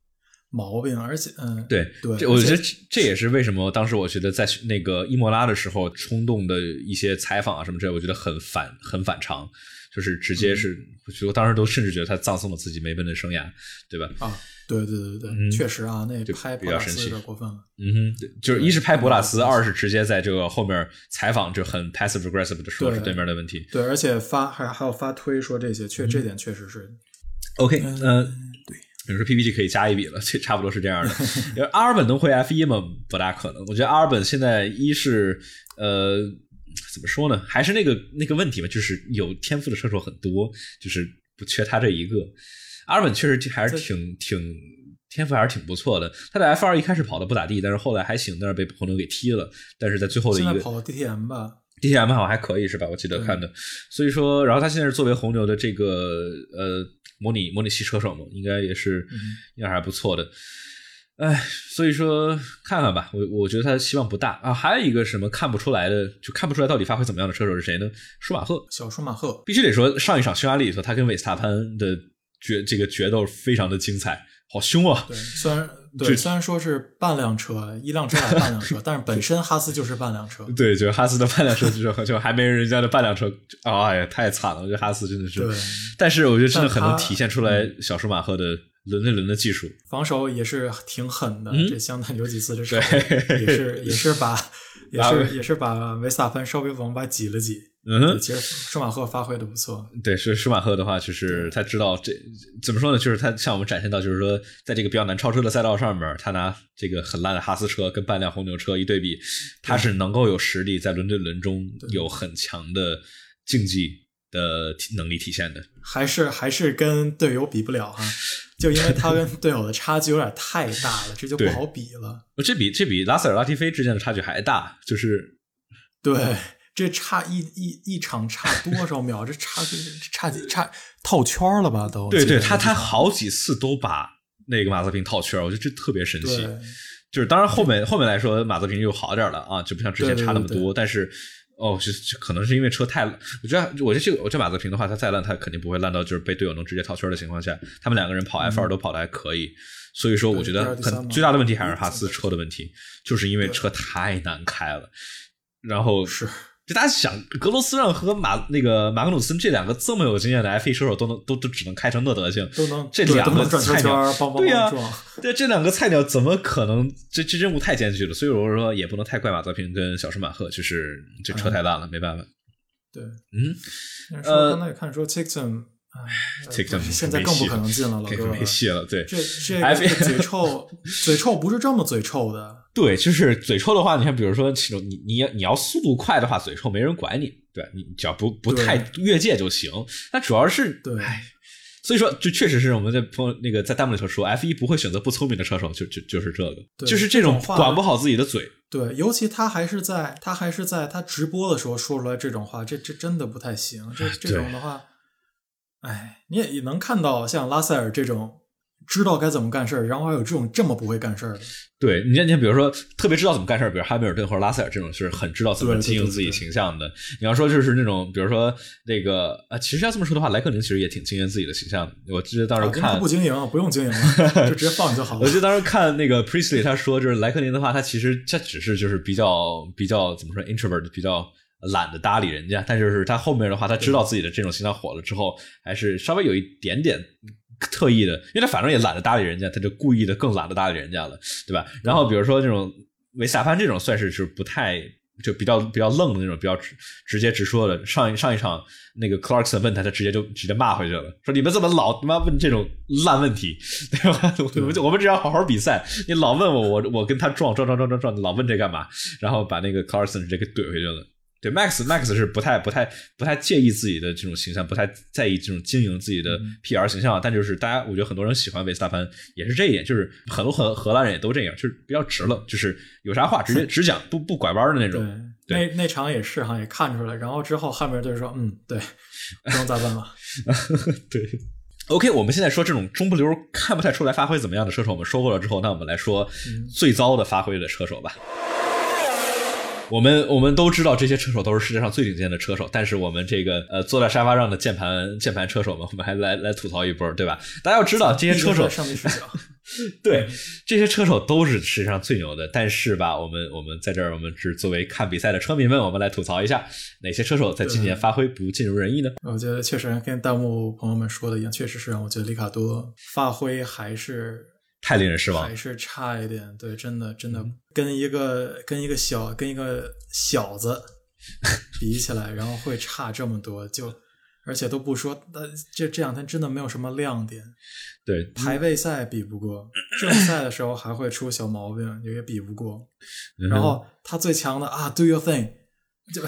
毛病，而且，嗯，对对，我觉得这也是为什么当时我觉得在那个伊莫拉的时候冲动的一些采访啊什么之类，我觉得很反很反常。就是直接是，我当时都甚至觉得他葬送了自己梅奔的生涯，对吧？啊，对对对对，确实啊，那拍比较神奇，有点过分了。嗯哼，就是一是拍博拉斯，二是直接在这个后面采访，就很 passive aggressive 的说是对面的问题。对，而且发还还有发推说这些，确这点确实是。OK，嗯，对，比如说 PPT 可以加一笔了，这 差不多是这样的。因为阿尔本能回 F 一吗？不大可能。我觉得阿尔本现在一是呃。怎么说呢？还是那个那个问题吧，就是有天赋的射手很多，就是不缺他这一个。阿尔本确实还是挺挺天赋，还是挺不错的。他在 F 二一开始跑的不咋地，但是后来还行，但是被红牛给踢了。但是在最后的一个跑 DTM 吧，DTM 好像还可以是吧？我记得看的。所以说，然后他现在是作为红牛的这个呃模拟模拟器车手嘛，应该也是应该还不错的。哎，所以说看看吧，我我觉得他希望不大啊。还有一个什么看不出来的，就看不出来到底发挥怎么样的车手是谁呢？舒马赫，小舒马赫，必须得说上一场匈牙利里头，他跟维斯塔潘的决这个决斗非常的精彩，好凶啊！对，虽然 对虽然说是半辆车，一辆车还半辆车，但是本身哈斯就是半辆车。对，就哈斯的半辆车就就还没人家的半辆车，哎呀，太惨了！我觉得哈斯真的是，对，但是我觉得真的很能体现出来小舒马赫的。轮对轮的技术，防守也是挺狠的。这相当有几次，这手也是 也是把也是也是把维斯塔潘稍微往外挤了挤。嗯，其实舒马赫发挥的不错。对，是舒马赫的话，就是他知道这怎么说呢？就是他向我们展现到，就是说在这个比较难超车的赛道上面，他拿这个很烂的哈斯车跟半辆红牛车一对比，他是能够有实力在轮对轮中有很强的竞技。的能力体现的，还是还是跟队友比不了哈，就因为他跟队友的差距有点太大了，这就不好比了。这比这比拉塞尔、拉提菲之间的差距还大，就是对，这差一一一场差多少秒？这差差几差套圈了吧？都对对，他他好几次都把那个马泽平套圈，我觉得这特别神奇。就是当然后面后面来说，马泽平又好点了啊，就不像之前差那么多，但是。哦，是可能是因为车太，我觉得，我觉得这个，我这马泽平的话，他再烂，他肯定不会烂到就是被队友能直接套圈的情况下。他们两个人跑 F 二都跑的还可以，所以说我觉得很最大的问题还是哈斯车的问题，就是因为车太难开了，然后是。就大家想，格罗斯让和马那个马格努森这两个这么有经验的 F 一车手都能都都只能开成那德行，都能这两个菜鸟，对呀，对这两个菜鸟怎么可能？这这任务太艰巨了，所以我说也不能太怪马泽平跟小舒马赫，就是这车太烂了，没办法。对，嗯，呃，刚才也看说 t i k t o n 现在更不可能进了，老哥没戏了。对，这这嘴臭，嘴臭不是这么嘴臭的。对，就是嘴臭的话，你看，比如说，其中你你你要速度快的话，嘴臭没人管你，对你只要不不太越界就行。那主要是对，所以说，就确实是我们在朋友那个在弹幕里头说，F 一不会选择不聪明的车手，就就就是这个，就是这种管不好自己的嘴。对，尤其他还是在他还是在他直播的时候说出来这种话，这这真的不太行。这这种的话。哎，你也也能看到像拉塞尔这种知道该怎么干事儿，然后还有这种这么不会干事儿的。对，你看，你比如说特别知道怎么干事儿，比如哈密尔顿或者拉塞尔这种是很知道怎么经营自己形象的。你要说就是那种，比如说那个啊，其实要这么说的话，莱克宁其实也挺经营自己的形象的。我记得当时看不经营，不用经营了，就直接放就好了。我记得当时看那个 Priestley 他说，就是莱克宁的话，他其实他只是就是比较比较怎么说 introvert 比较。懒得搭理人家，但就是他后面的话，他知道自己的这种形象火了之后，还是稍微有一点点特意的，因为他反正也懒得搭理人家，他就故意的更懒得搭理人家了，对吧？然后比如说这种维萨潘这种，算是是不太就比较比较愣的那种，比较直直接直说的。上一上一场那个 Clarkson 问他，他直接就直接骂回去了，说你们怎么老他妈问这种烂问题，对吧？我们我们只要好好比赛，你老问我，我我跟他撞撞撞撞撞撞，老问这干嘛？然后把那个 Clarkson 直接给怼回去了。对，Max Max 是不太不太不太介意自己的这种形象，不太在意这种经营自己的 PR 形象。但就是大家，我觉得很多人喜欢维斯塔潘也是这一点，就是很多荷荷兰人也都这样，就是比较直了，就是有啥话直接 直讲，不不拐弯的那种。对，那那场也是哈，也看出来。然后之后汉密尔顿说：“嗯，对，不用再问了。”对，OK，我们现在说这种中不溜看不太出来发挥怎么样的车手，我们说过了之后，那我们来说最糟的发挥的车手吧。我们我们都知道这些车手都是世界上最顶尖的车手，但是我们这个呃坐在沙发上的键盘键盘车手们，我们还来来吐槽一波，对吧？大家要知道这些车手对这些车手都是世界上最牛的，但是吧，我们我们在这儿，我们只作为看比赛的车迷们，我们来吐槽一下哪些车手在今年发挥不尽如人意呢？我觉得确实跟弹幕朋友们说的一样，确实是让我觉得里卡多发挥还是。太令人失望，还是差一点。对，真的，真的跟一个跟一个小跟一个小子 比起来，然后会差这么多，就而且都不说，那这这两天真的没有什么亮点。对，排位赛比不过，正赛的时候还会出小毛病，也比不过。然后他最强的啊，Do your thing。就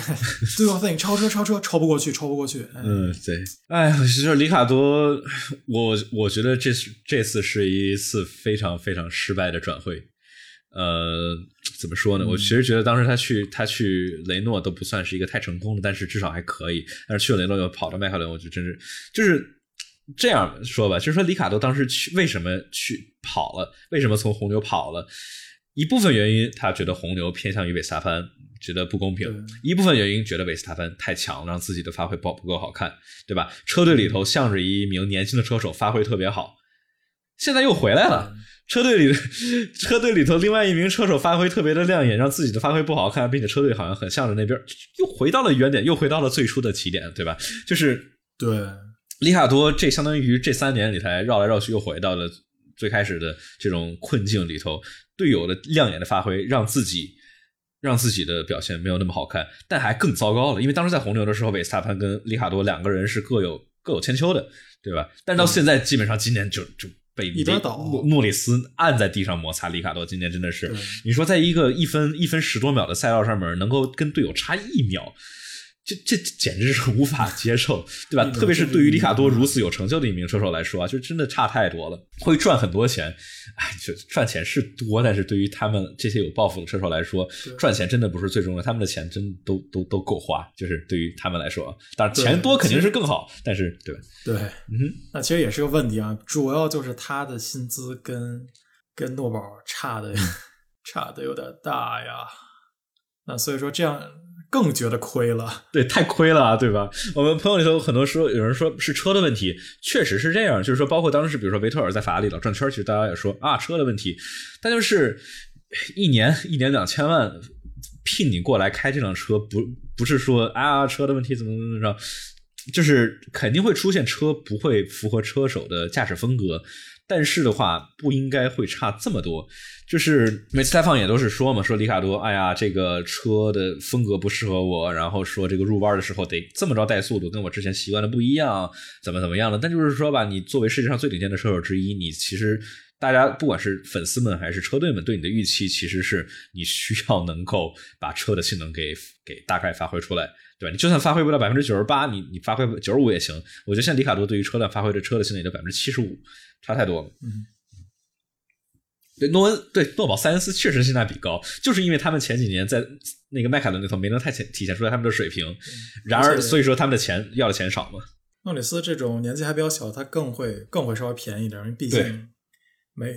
最后发现超车超车超不过去超不过去。嗯，对。哎，其实里卡多，我我觉得这是这次是一次非常非常失败的转会。呃，怎么说呢？我其实觉得当时他去他去雷诺都不算是一个太成功的，但是至少还可以。但是去了雷诺又跑到迈凯伦，我就真是就是这样说吧，就是说里卡多当时去为什么去跑了？为什么从红牛跑了？一部分原因他觉得红牛偏向于韦斯塔潘，觉得不公平；一部分原因觉得韦斯塔潘太强，让自己的发挥不不够好看，对吧？车队里头向着一名年轻的车手发挥特别好，现在又回来了。车队里 车队里头另外一名车手发挥特别的亮眼，让自己的发挥不好看，并且车队好像很向着那边，又回到了原点，又回到了最初的起点，对吧？就是对。里卡多这相当于这三年里才绕来绕去，又回到了最开始的这种困境里头。队友的亮眼的发挥，让自己让自己的表现没有那么好看，但还更糟糕了。因为当时在红牛的时候，韦斯塔潘跟里卡多两个人是各有各有千秋的，对吧？但到现在，基本上今年就就被莫莫里斯按在地上摩擦。里卡多今年真的是，你说在一个一分一分十多秒的赛道上面，能够跟队友差一秒。这这简直是无法接受，对吧？特别是对于里卡多如此有成就的一名车手来说啊，就真的差太多了。会赚很多钱，哎，就赚钱是多，但是对于他们这些有抱负的车手来说，赚钱真的不是最重要。他们的钱真都都都够花，就是对于他们来说，当然钱多肯定是更好，但是对吧？对，嗯，那其实也是个问题啊。主要就是他的薪资跟跟诺宝差的 差的有点大呀。那所以说这样。更觉得亏了，对，太亏了，对吧？我们朋友里头很多说，有人说是车的问题，确实是这样。就是说，包括当时，比如说维特尔在法拉利老转圈，其实大家也说啊，车的问题。但就是一年一年两千万聘你过来开这辆车，不不是说啊车的问题怎么怎么着，就是肯定会出现车不会符合车手的驾驶风格。但是的话，不应该会差这么多。就是每次采访也都是说嘛，说里卡多，哎呀，这个车的风格不适合我，然后说这个入弯的时候得这么着带速度，跟我之前习惯的不一样，怎么怎么样的。但就是说吧，你作为世界上最顶尖的车手之一，你其实大家不管是粉丝们还是车队们对你的预期，其实是你需要能够把车的性能给给大概发挥出来，对吧？你就算发挥不到百分之九十八，你你发挥九十五也行。我觉得像里卡多对于车辆发挥的车的性能也就百分之七十五。差太多了，嗯，对诺恩对诺宝塞恩斯确实性价比高，就是因为他们前几年在那个迈凯伦那头没能太体现出来他们的水平，然而所以说他们的钱要的钱少嘛。诺里斯这种年纪还比较小，他更会更会稍微便宜一点，因为毕竟没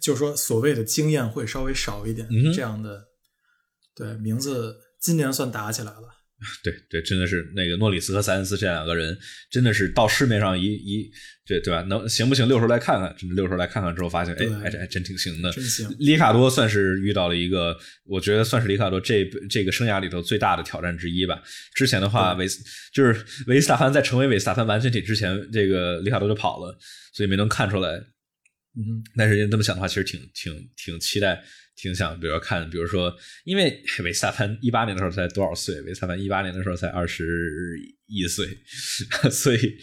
就是说所谓的经验会稍微少一点，这样的对名字今年算打起来了。对对，真的是那个诺里斯和塞恩斯这两个人，真的是到市面上一一，对对吧？能行不行？溜出来看看，真的溜出来看看之后，发现哎，还还真挺行的。真行。里卡多算是遇到了一个，我觉得算是里卡多这这个生涯里头最大的挑战之一吧。之前的话，维斯就是维斯塔潘在成为维斯塔潘完全体之前，这个里卡多就跑了，所以没能看出来。嗯，但是这么想的话，其实挺挺挺期待。挺想，比如说看，比如说，因为维斯塔潘一八年的时候才多少岁？维斯塔潘一八年的时候才二十一岁，所以，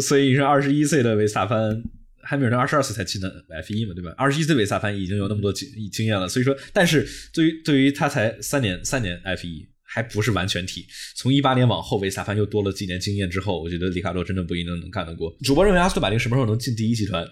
所以你说二十一岁的维斯塔潘，还没有人二十二岁才进的 F 一嘛，对吧？二十一岁维斯塔潘已经有那么多经经验了，所以说，但是对于对于他才三年三年 F 一还不是完全体，从一八年往后，维斯塔潘又多了几年经验之后，我觉得里卡多真的不一定能干得过。主播认为阿斯顿马丁什么时候能进第一集团？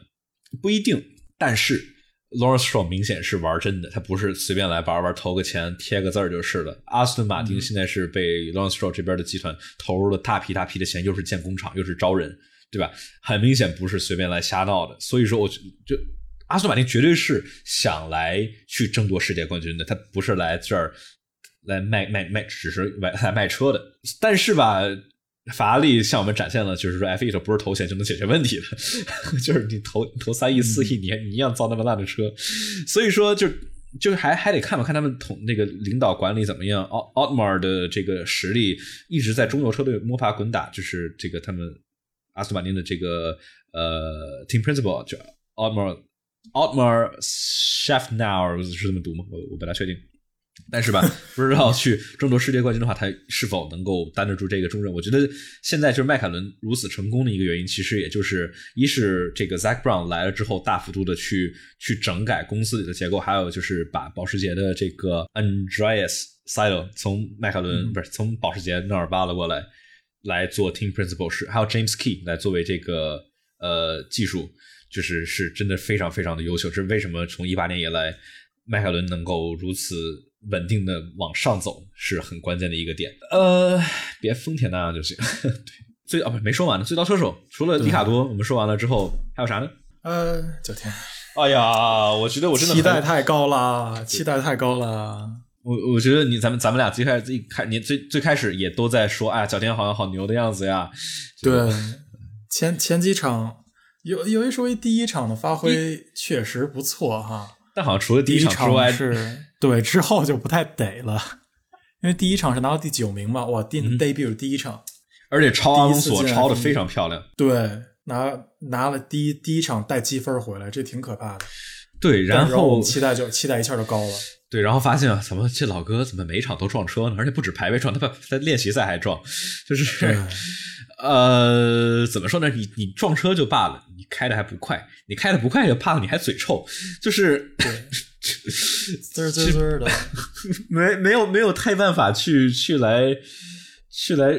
不一定，但是。Lawrence Stroll 明显是玩真的，他不是随便来玩玩投个钱贴个字儿就是了。阿斯顿马丁现在是被 Lawrence Stroll 这边的集团投入了大批大批的钱，又是建工厂，又是招人，对吧？很明显不是随便来瞎闹的。所以说，我就阿斯顿马丁绝对是想来去争夺世界冠军的，他不是来这儿来卖卖卖，只是来来卖车的。但是吧。法拉利向我们展现了，就是说 F1 不是投钱就能解决问题的，就是你投投三亿四亿，你你一样造那么烂的车，所以说就就还还得看吧，看他们统那个领导管理怎么样。奥奥特曼的这个实力一直在中游车队摸爬滚打，就是这个他们阿斯顿马丁的这个呃 team principal 就奥特曼奥特曼 chef now 是这么读吗？我我不大确定。但是吧，不知道去争夺世界冠军的话，他是否能够担得住这个重任？我觉得现在就是迈凯伦如此成功的一个原因，其实也就是一是这个 Zach Brown 来了之后，大幅度的去去整改公司里的结构，还有就是把保时捷的这个 Andreas Seidel 从迈凯伦不是从保时捷那儿挖了过来，来做 Team Principal 是，还有 James Key 来作为这个呃技术，就是是真的非常非常的优秀。这是为什么从一八年以来，迈凯伦能够如此。稳定的往上走是很关键的一个点。呃，别丰田那样就行。对，最啊不没说完呢，最刀车手除了迪卡多，我们说完了之后还有啥呢？呃，九天，哎呀，我觉得我真的期待太高了，期待太高了。我我觉得你咱们咱们俩最开始一开你最最开始也都在说，哎呀，角田好像好牛的样子呀。对，前前几场有有一说一，第一场的发挥确实不错哈，但好像除了第一场之外，是 对之后就不太得了，因为第一场是拿到第九名嘛，哇，第 debut 第一场，而且超阿隆索超的非常漂亮，对，拿拿了第一第一场带积分回来，这挺可怕的。对，然后期待就期待一下就高了。对，然后发现啊，怎么这老哥怎么每场都撞车呢？而且不止排位撞，他他练习赛还撞，就是 呃，怎么说呢？你你撞车就罢了，你开的还不快，你开的不快就怕了，你还嘴臭，就是滋滋 滋的，没没有没有太办法去去来去来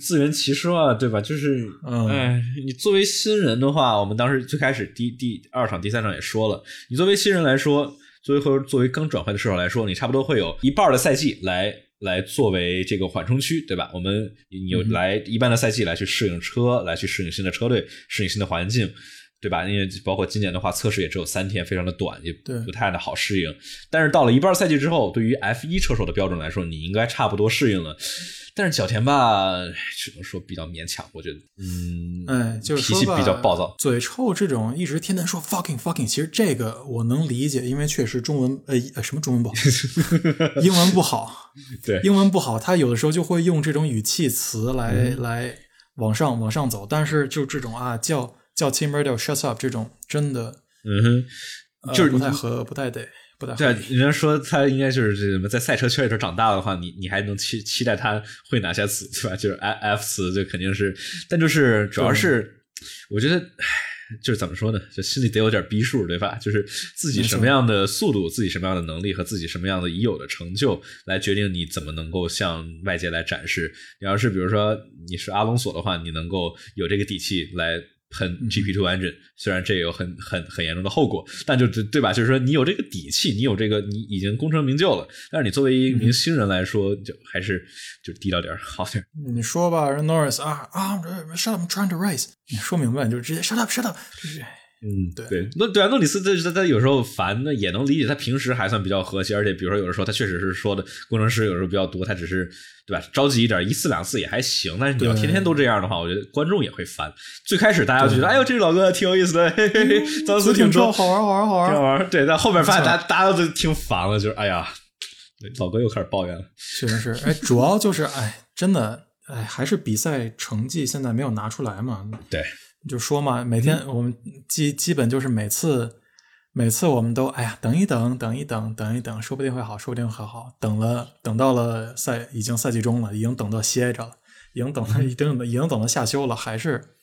自圆其说啊，对吧？就是，哎，你作为新人的话，我们当时最开始第第二场、第三场也说了，你作为新人来说。作为或者作为刚转会的射手来说，你差不多会有一半的赛季来来作为这个缓冲区，对吧？我们你有来一半的赛季来去适应车，来去适应新的车队，适应新的环境，对吧？因为包括今年的话，测试也只有三天，非常的短，也不太的好适应。但是到了一半赛季之后，对于 F 一车手的标准来说，你应该差不多适应了。但是小田吧，只能说比较勉强，我觉得，嗯，哎，就是脾气比较暴躁，嘴臭这种，一直天天说 fucking fucking，其实这个我能理解，因为确实中文呃什么中文不好，英文不好，对，英文不好，他有的时候就会用这种语气词来来往上往上走，但是就这种啊叫叫 Tim r d e shut up 这种，真的，嗯哼，就是不太合，不太得。对，人家说他应该就是这什么，在赛车圈里头长大的话，你你还能期期待他会哪些词，对吧？就是 F F 词，就肯定是，但就是主要是，我觉得，就是怎么说呢？就心里得有点逼数，对吧？就是自己什么样的速度，自己什么样的能力和自己什么样的已有的成就，来决定你怎么能够向外界来展示。你要是比如说你是阿隆索的话，你能够有这个底气来。喷 GP Two Engine，虽然这有很很很严重的后果，但就对吧？就是说你有这个底气，你有这个，你已经功成名就了。但是你作为一名新人来说，就还是就低调点好点。你说吧，Norris 啊啊，Shut up，trying to race，你说明白，你就直接 Shut up，Shut up，就是。嗯，对对，那对啊，诺里斯他他他有时候烦，那也能理解。他平时还算比较和谐，而且比如说有的时候他确实是说的工程师有时候比较多，他只是对吧？着急一点，一次两次也还行。但是你要天天都这样的话，我觉得观众也会烦。最开始大家觉得，哎呦，这个老哥挺有意思的，嘿嘿嘿，当时 挺逗好玩好玩好玩好玩。对，但后面发现大家大家都听烦了，就是哎呀，老哥又开始抱怨了。确实是，哎，主要就是哎，真的哎，还是比赛成绩现在没有拿出来嘛。对。就说嘛，每天我们基基本就是每次每次我们都哎呀，等一等，等一等，等一等，说不定会好，说不定会好。等了等到了赛已经赛季中了，已经等到歇着了，已经等了，已经已经等到下休了，还是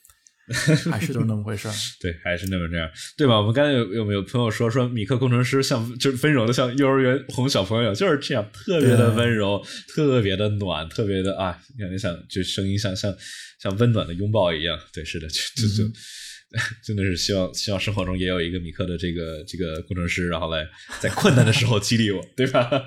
还是就那么回事儿。对，还是那么这样，对吧？我们刚才有有没有朋友说说米克工程师像就是温柔的像幼儿园哄小朋友，就是这样，特别的温柔，特别的暖，特别的啊，感觉像就声音像像。像温暖的拥抱一样，对，是的，就就就，真的是希望希望生活中也有一个米克的这个这个工程师，然后来在困难的时候激励我，对吧？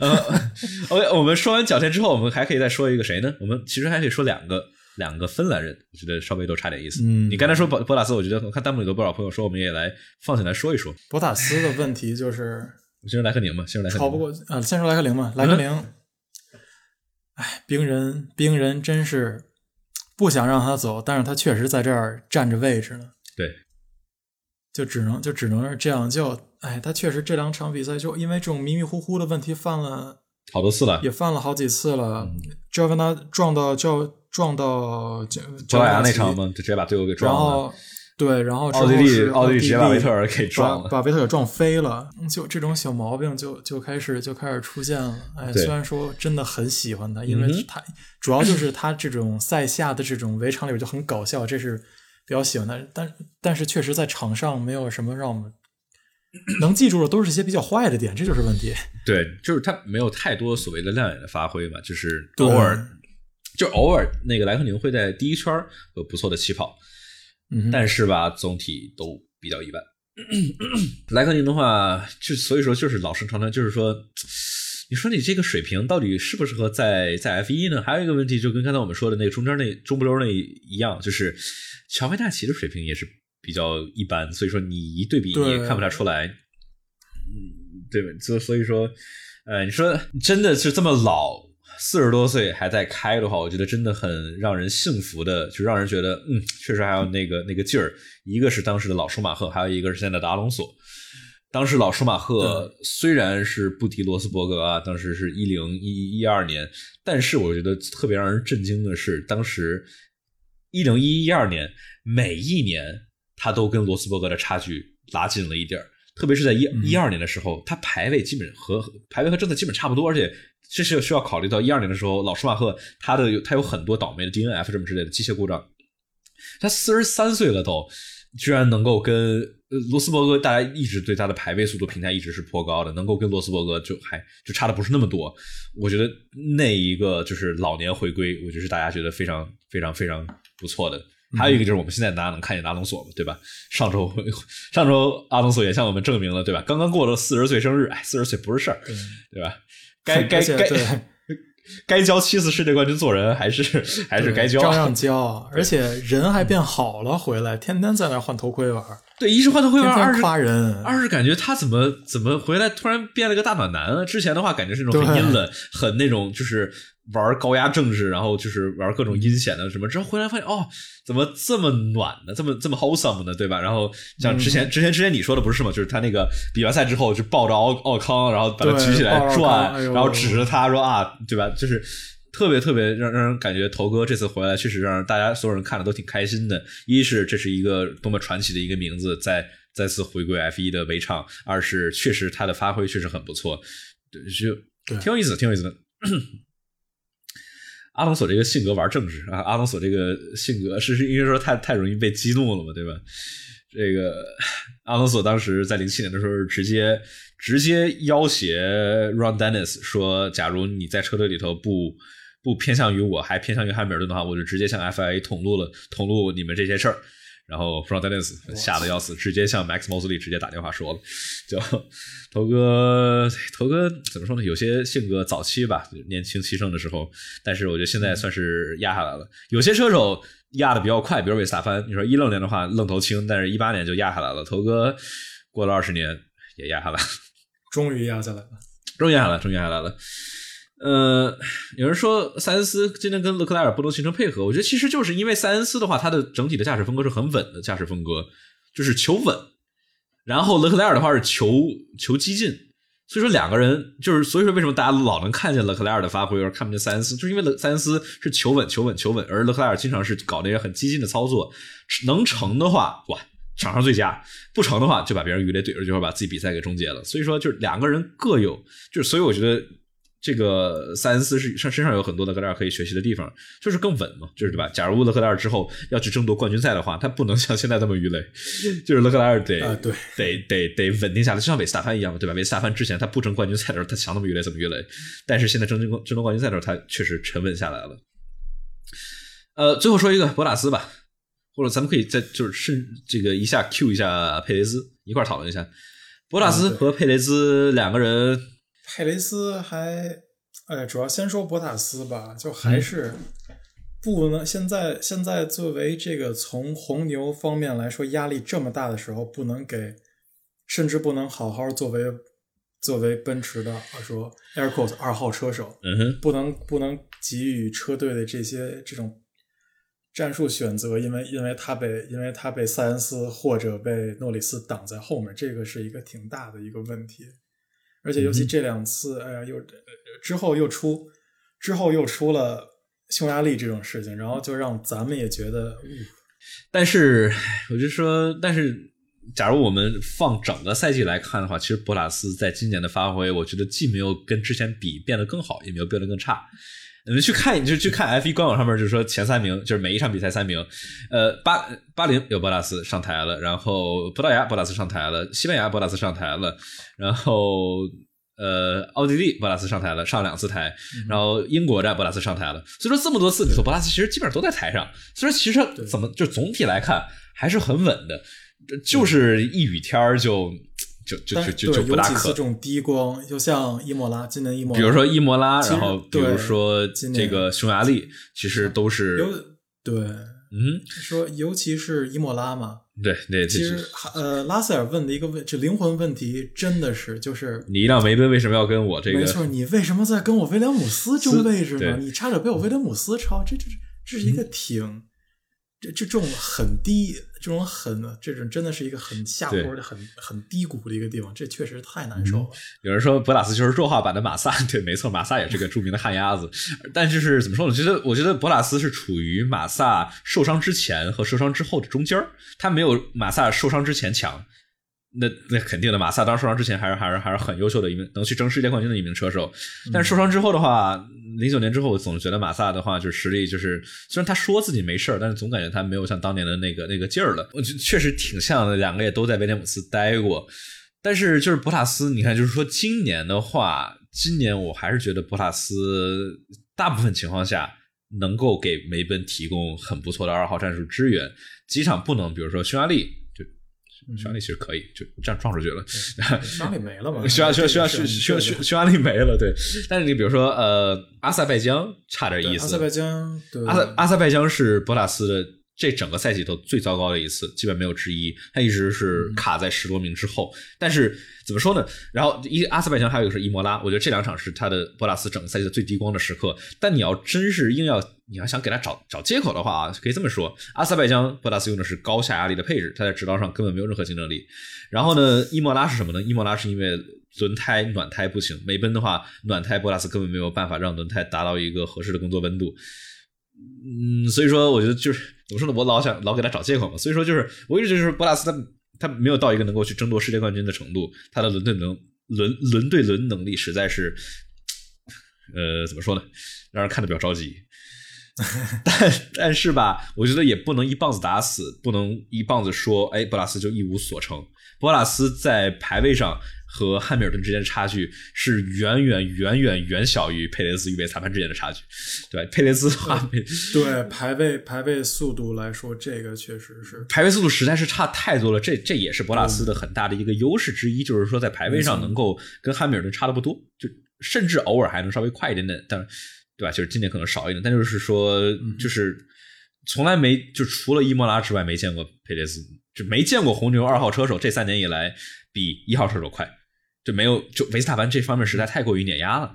呃，OK，我们说完角田之后，我们还可以再说一个谁呢？我们其实还可以说两个两个芬兰人，我觉得稍微都差点意思。嗯，你刚才说博博塔斯，我觉得我看弹幕里有不少朋友说，我们也来放起来说一说博塔斯的问题，就是 先说莱克宁吧，先说莱克宁超不过啊，先说莱克宁吧，莱克宁，哎，冰人冰人真是。不想让他走，但是他确实在这儿占着位置呢。对，就只能就只能是这样。就哎，他确实这两场比赛就因为这种迷迷糊糊的问题犯了好多次了，也犯了好几次了。就要跟他撞到，就撞到就葡萄牙那场嘛，就直接把队友给撞了。对，然后奥地利，奥地利直接把维特尔给撞了，把维特尔撞飞了。就这种小毛病就就开始就开始出现了。哎，虽然说真的很喜欢他，因为他主要就是他这种赛下的这种围场里边就很搞笑，这是比较喜欢的。但但是确实在场上没有什么让我们能记住的，都是一些比较坏的点，这就是问题。对，就是他没有太多所谓的亮眼的发挥嘛，就是偶尔就偶尔那个莱克宁会在第一圈有不错的起跑。但是吧，总体都比较一般。莱克宁的话，就所以说就是老生常谈，就是说，你说你这个水平到底适不适合在在 F 一呢？还有一个问题，就跟刚才我们说的那个中间那中不溜那一样，就是乔维纳奇的水平也是比较一般，所以说你一对比你也看不太出来，嗯，对吧？所所以说，呃，你说真的是这么老，四十多岁还在开的话，我觉得真的很让人幸福的，就让人觉得，嗯，确实还有那个那个劲儿。一个是当时的老舒马赫，还有一个是现在的阿隆索。当时老舒马赫虽然是不敌罗斯伯格啊，当时是一零一一二年，但是我觉得特别让人震惊的是，当时一零一一二年每一年他都跟罗斯伯格的差距拉近了一点特别是在一一二年的时候，他排位基本和排位和政策基本差不多，而且这是需要考虑到一二年的时候，老舒马赫他的他有很多倒霉的 DNF 什么之类的机械故障，他四十三岁了都。居然能够跟罗斯伯格，大家一直对他的排位速度评价一直是颇高的，能够跟罗斯伯格就还就差的不是那么多。我觉得那一个就是老年回归，我觉得是大家觉得非常非常非常不错的。还有一个就是我们现在大家能看见阿隆索嘛，对吧？上周上周阿隆索也向我们证明了，对吧？刚刚过了四十岁生日，哎，四十岁不是事儿，对吧？该该该。该交七次世界冠军做人，还是还是该交，照 样交，而且人还变好了，回来天天在那换头盔玩。对，一是换头盔玩，二是夸人，二是感觉他怎么怎么回来突然变了个大暖男了？之前的话感觉是那种很阴冷，很那种就是。玩高压政治，然后就是玩各种阴险的什么，之后回来发现哦，怎么这么暖呢？这么这么 wholesome 呢？对吧？然后像之前之前之前你说的不是吗？就是他那个比完赛之后就抱着奥奥康，然后把他举起来转，然后指着他说啊，对吧？就是特别特别让让人感觉头哥这次回来确实让大家所有人看的都挺开心的。一是这是一个多么传奇的一个名字再再次回归 F 一的围场，二是确实他的发挥确实很不错，就挺有意思，挺有意思的。阿隆索这个性格玩政治啊，阿隆索这个性格是是因为说太太容易被激怒了嘛，对吧？这个 阿隆索当时在零七年的时候，直接直接要挟 Ron Dennis 说，假如你在车队里头不不偏向于我，还偏向于汉密尔顿的话，我就直接向 FIA 捅露了捅露你们这些事儿。然后 f r o n Dennis 吓得要死，直接向 Max Mosley 直接打电话说了，就头哥，头哥怎么说呢？有些性格早期吧，年轻气盛的时候，但是我觉得现在算是压下来了。有些车手压的比较快，比如韦斯塔潘，你说一六年的话愣头青，但是一八年就压下来了。头哥过了二十年也压下来了，终于压下来了，终于压下来了，终于压下来了。呃，有人说塞恩斯今天跟勒克莱尔不能形成配合，我觉得其实就是因为塞恩斯的话，他的整体的驾驶风格是很稳的驾驶风格，就是求稳。然后勒克莱尔的话是求求激进，所以说两个人就是，所以说为什么大家老能看见勒克莱尔的发挥，而看不见塞恩斯，就是因为勒塞恩斯是求稳、求稳、求稳，而勒克莱尔经常是搞那些很激进的操作，能成的话，哇，场上最佳；不成的话，就把别人鱼雷怼着，就会把自己比赛给终结了。所以说，就是两个人各有，就是所以我觉得。这个塞恩斯是身身上有很多的克莱尔可以学习的地方，就是更稳嘛，就是对吧？假如勒克莱尔之后要去争夺冠军赛的话，他不能像现在这么鱼雷，就是勒克莱尔得对得得得稳定下来，就像韦斯塔潘一样嘛，对吧？韦斯塔潘之前他不争冠军赛的时候，他想怎么鱼雷怎么鱼雷，但是现在争争争夺冠军赛的时候，他确实沉稳下来了。呃，最后说一个博塔斯吧，或者咱们可以再就是顺这个一下 Q 一下佩雷兹一块讨论一下，博塔斯和佩雷兹两个人。佩雷斯还，哎，主要先说博塔斯吧，就还是不能现在现在作为这个从红牛方面来说压力这么大的时候，不能给，甚至不能好好作为作为奔驰的说 Air Force 二号车手，嗯哼，不能不能给予车队的这些这种战术选择，因为因为他被因为他被塞恩斯或者被诺里斯挡在后面，这个是一个挺大的一个问题。而且尤其这两次，哎呀，又之后又出，之后又出了匈牙利这种事情，然后就让咱们也觉得。但是我就说，但是假如我们放整个赛季来看的话，其实博拉斯在今年的发挥，我觉得既没有跟之前比变得更好，也没有变得更差。你们去看，就去看 F 一官网上面，就是说前三名，就是每一场比赛三名。呃，巴巴林有博拉斯上台了，然后葡萄牙博拉斯上台了，西班牙博拉斯上台了，然后呃，奥地利博拉斯上台了，上两次台，然后英国站博拉斯上台了。所以说这么多次里头，博拉斯其实基本上都在台上。所以说其实怎么就总体来看还是很稳的，就是一雨天就。就就但就就就对不大可有几次这。种低光，就像伊莫拉，今年伊莫拉，比如说伊莫拉，然后比如说今年这个匈牙利，其实都是有对嗯，说，尤其是伊莫拉嘛，对那，其实呃，拉塞尔问的一个问，这灵魂问题真的是就是。你一辆梅奔为什么要跟我这个？没错，你为什么在跟我威廉姆斯争位置呢？你差点被我威廉姆斯超，这这这这是一个挺，这这种很低，这种很这种真的是一个很下坡的、很很低谷的一个地方，这确实太难受了。有人说博塔斯就是弱化版的马萨，对，没错，马萨也是个著名的旱鸭子。但就是怎么说呢？我觉得，我觉得博塔斯是处于马萨受伤之前和受伤之后的中间儿，他没有马萨受伤之前强。那那肯定的，马萨当时受伤之前还是还是还是很优秀的一名能去争世界冠军的一名车手，但是受伤之后的话，零九年之后，我总觉得马萨的话就是实力就是，虽然他说自己没事儿，但是总感觉他没有像当年的那个那个劲儿了。我觉得确实挺像的，两个也都在威廉姆斯待过，但是就是博塔斯，你看，就是说今年的话，今年我还是觉得博塔斯大部分情况下能够给梅奔提供很不错的二号战术支援，几场不能，比如说匈牙利就。匈牙利其实可以，就这样撞出去了。匈牙利没了嘛？匈牙 匈牙匈匈匈牙利没了，对。但是你比如说，呃，阿塞拜疆差点意思。阿塞拜疆，对阿塞阿塞拜疆是博塔斯的这整个赛季都最糟糕的一次，基本没有之一。他一直是卡在十多名之后。但是怎么说呢？然后一阿塞拜疆还有一个是伊莫拉，我觉得这两场是他的博拉斯整个赛季的最低光的时刻。但你要真是硬要你要想给他找找借口的话啊，可以这么说：阿塞拜疆博拉斯用的是高下压力的配置，他在直道上根本没有任何竞争力。然后呢，伊莫拉是什么呢？伊莫拉是因为轮胎暖胎不行，梅奔的话暖胎博拉斯根本没有办法让轮胎达到一个合适的工作温度。嗯，所以说我觉得就是怎么说呢，我老想老给他找借口嘛。所以说就是我一直就是博拉斯他他没有到一个能够去争夺世界冠军的程度，他的轮对能轮轮对轮能力实在是，呃，怎么说呢，让人看的比较着急。但但是吧，我觉得也不能一棒子打死，不能一棒子说，哎，博拉斯就一无所成。博拉斯在排位上和汉密尔顿之间的差距是远远远远远小于佩雷兹与被裁判之间的差距。对，佩雷兹的话，对排位排位速度来说，这个确实是排位速度实在是差太多了。这这也是博拉斯的很大的一个优势之一，就是说在排位上能够跟汉密尔顿差的不多，就甚至偶尔还能稍微快一点点，但对吧？就是今年可能少一点，但就是说，就是从来没就除了伊莫拉之外，没见过佩雷兹，就没见过红牛二号车手这三年以来比一号车手快，就没有就维斯塔潘这方面实在太过于碾压了。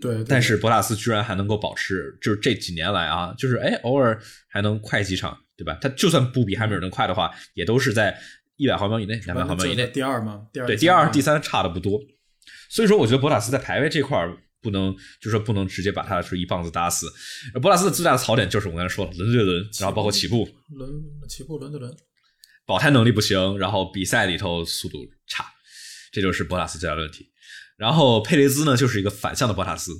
对，对但是博塔斯居然还能够保持，就是这几年来啊，就是哎偶尔还能快几场，对吧？他就算不比汉密尔顿快的话，也都是在一百毫秒以内、两百毫秒以内。第二吗，第二对，第二、第三差的不多。所以说，我觉得博塔斯在排位这块儿不能，就是说不能直接把他是一棒子打死。而博塔斯的最大的槽点就是我刚才说了，轮对轮，然后包括起步，轮起步轮对轮，保胎能力不行，然后比赛里头速度差，这就是博塔斯最大的问题。然后佩雷兹呢，就是一个反向的博塔斯，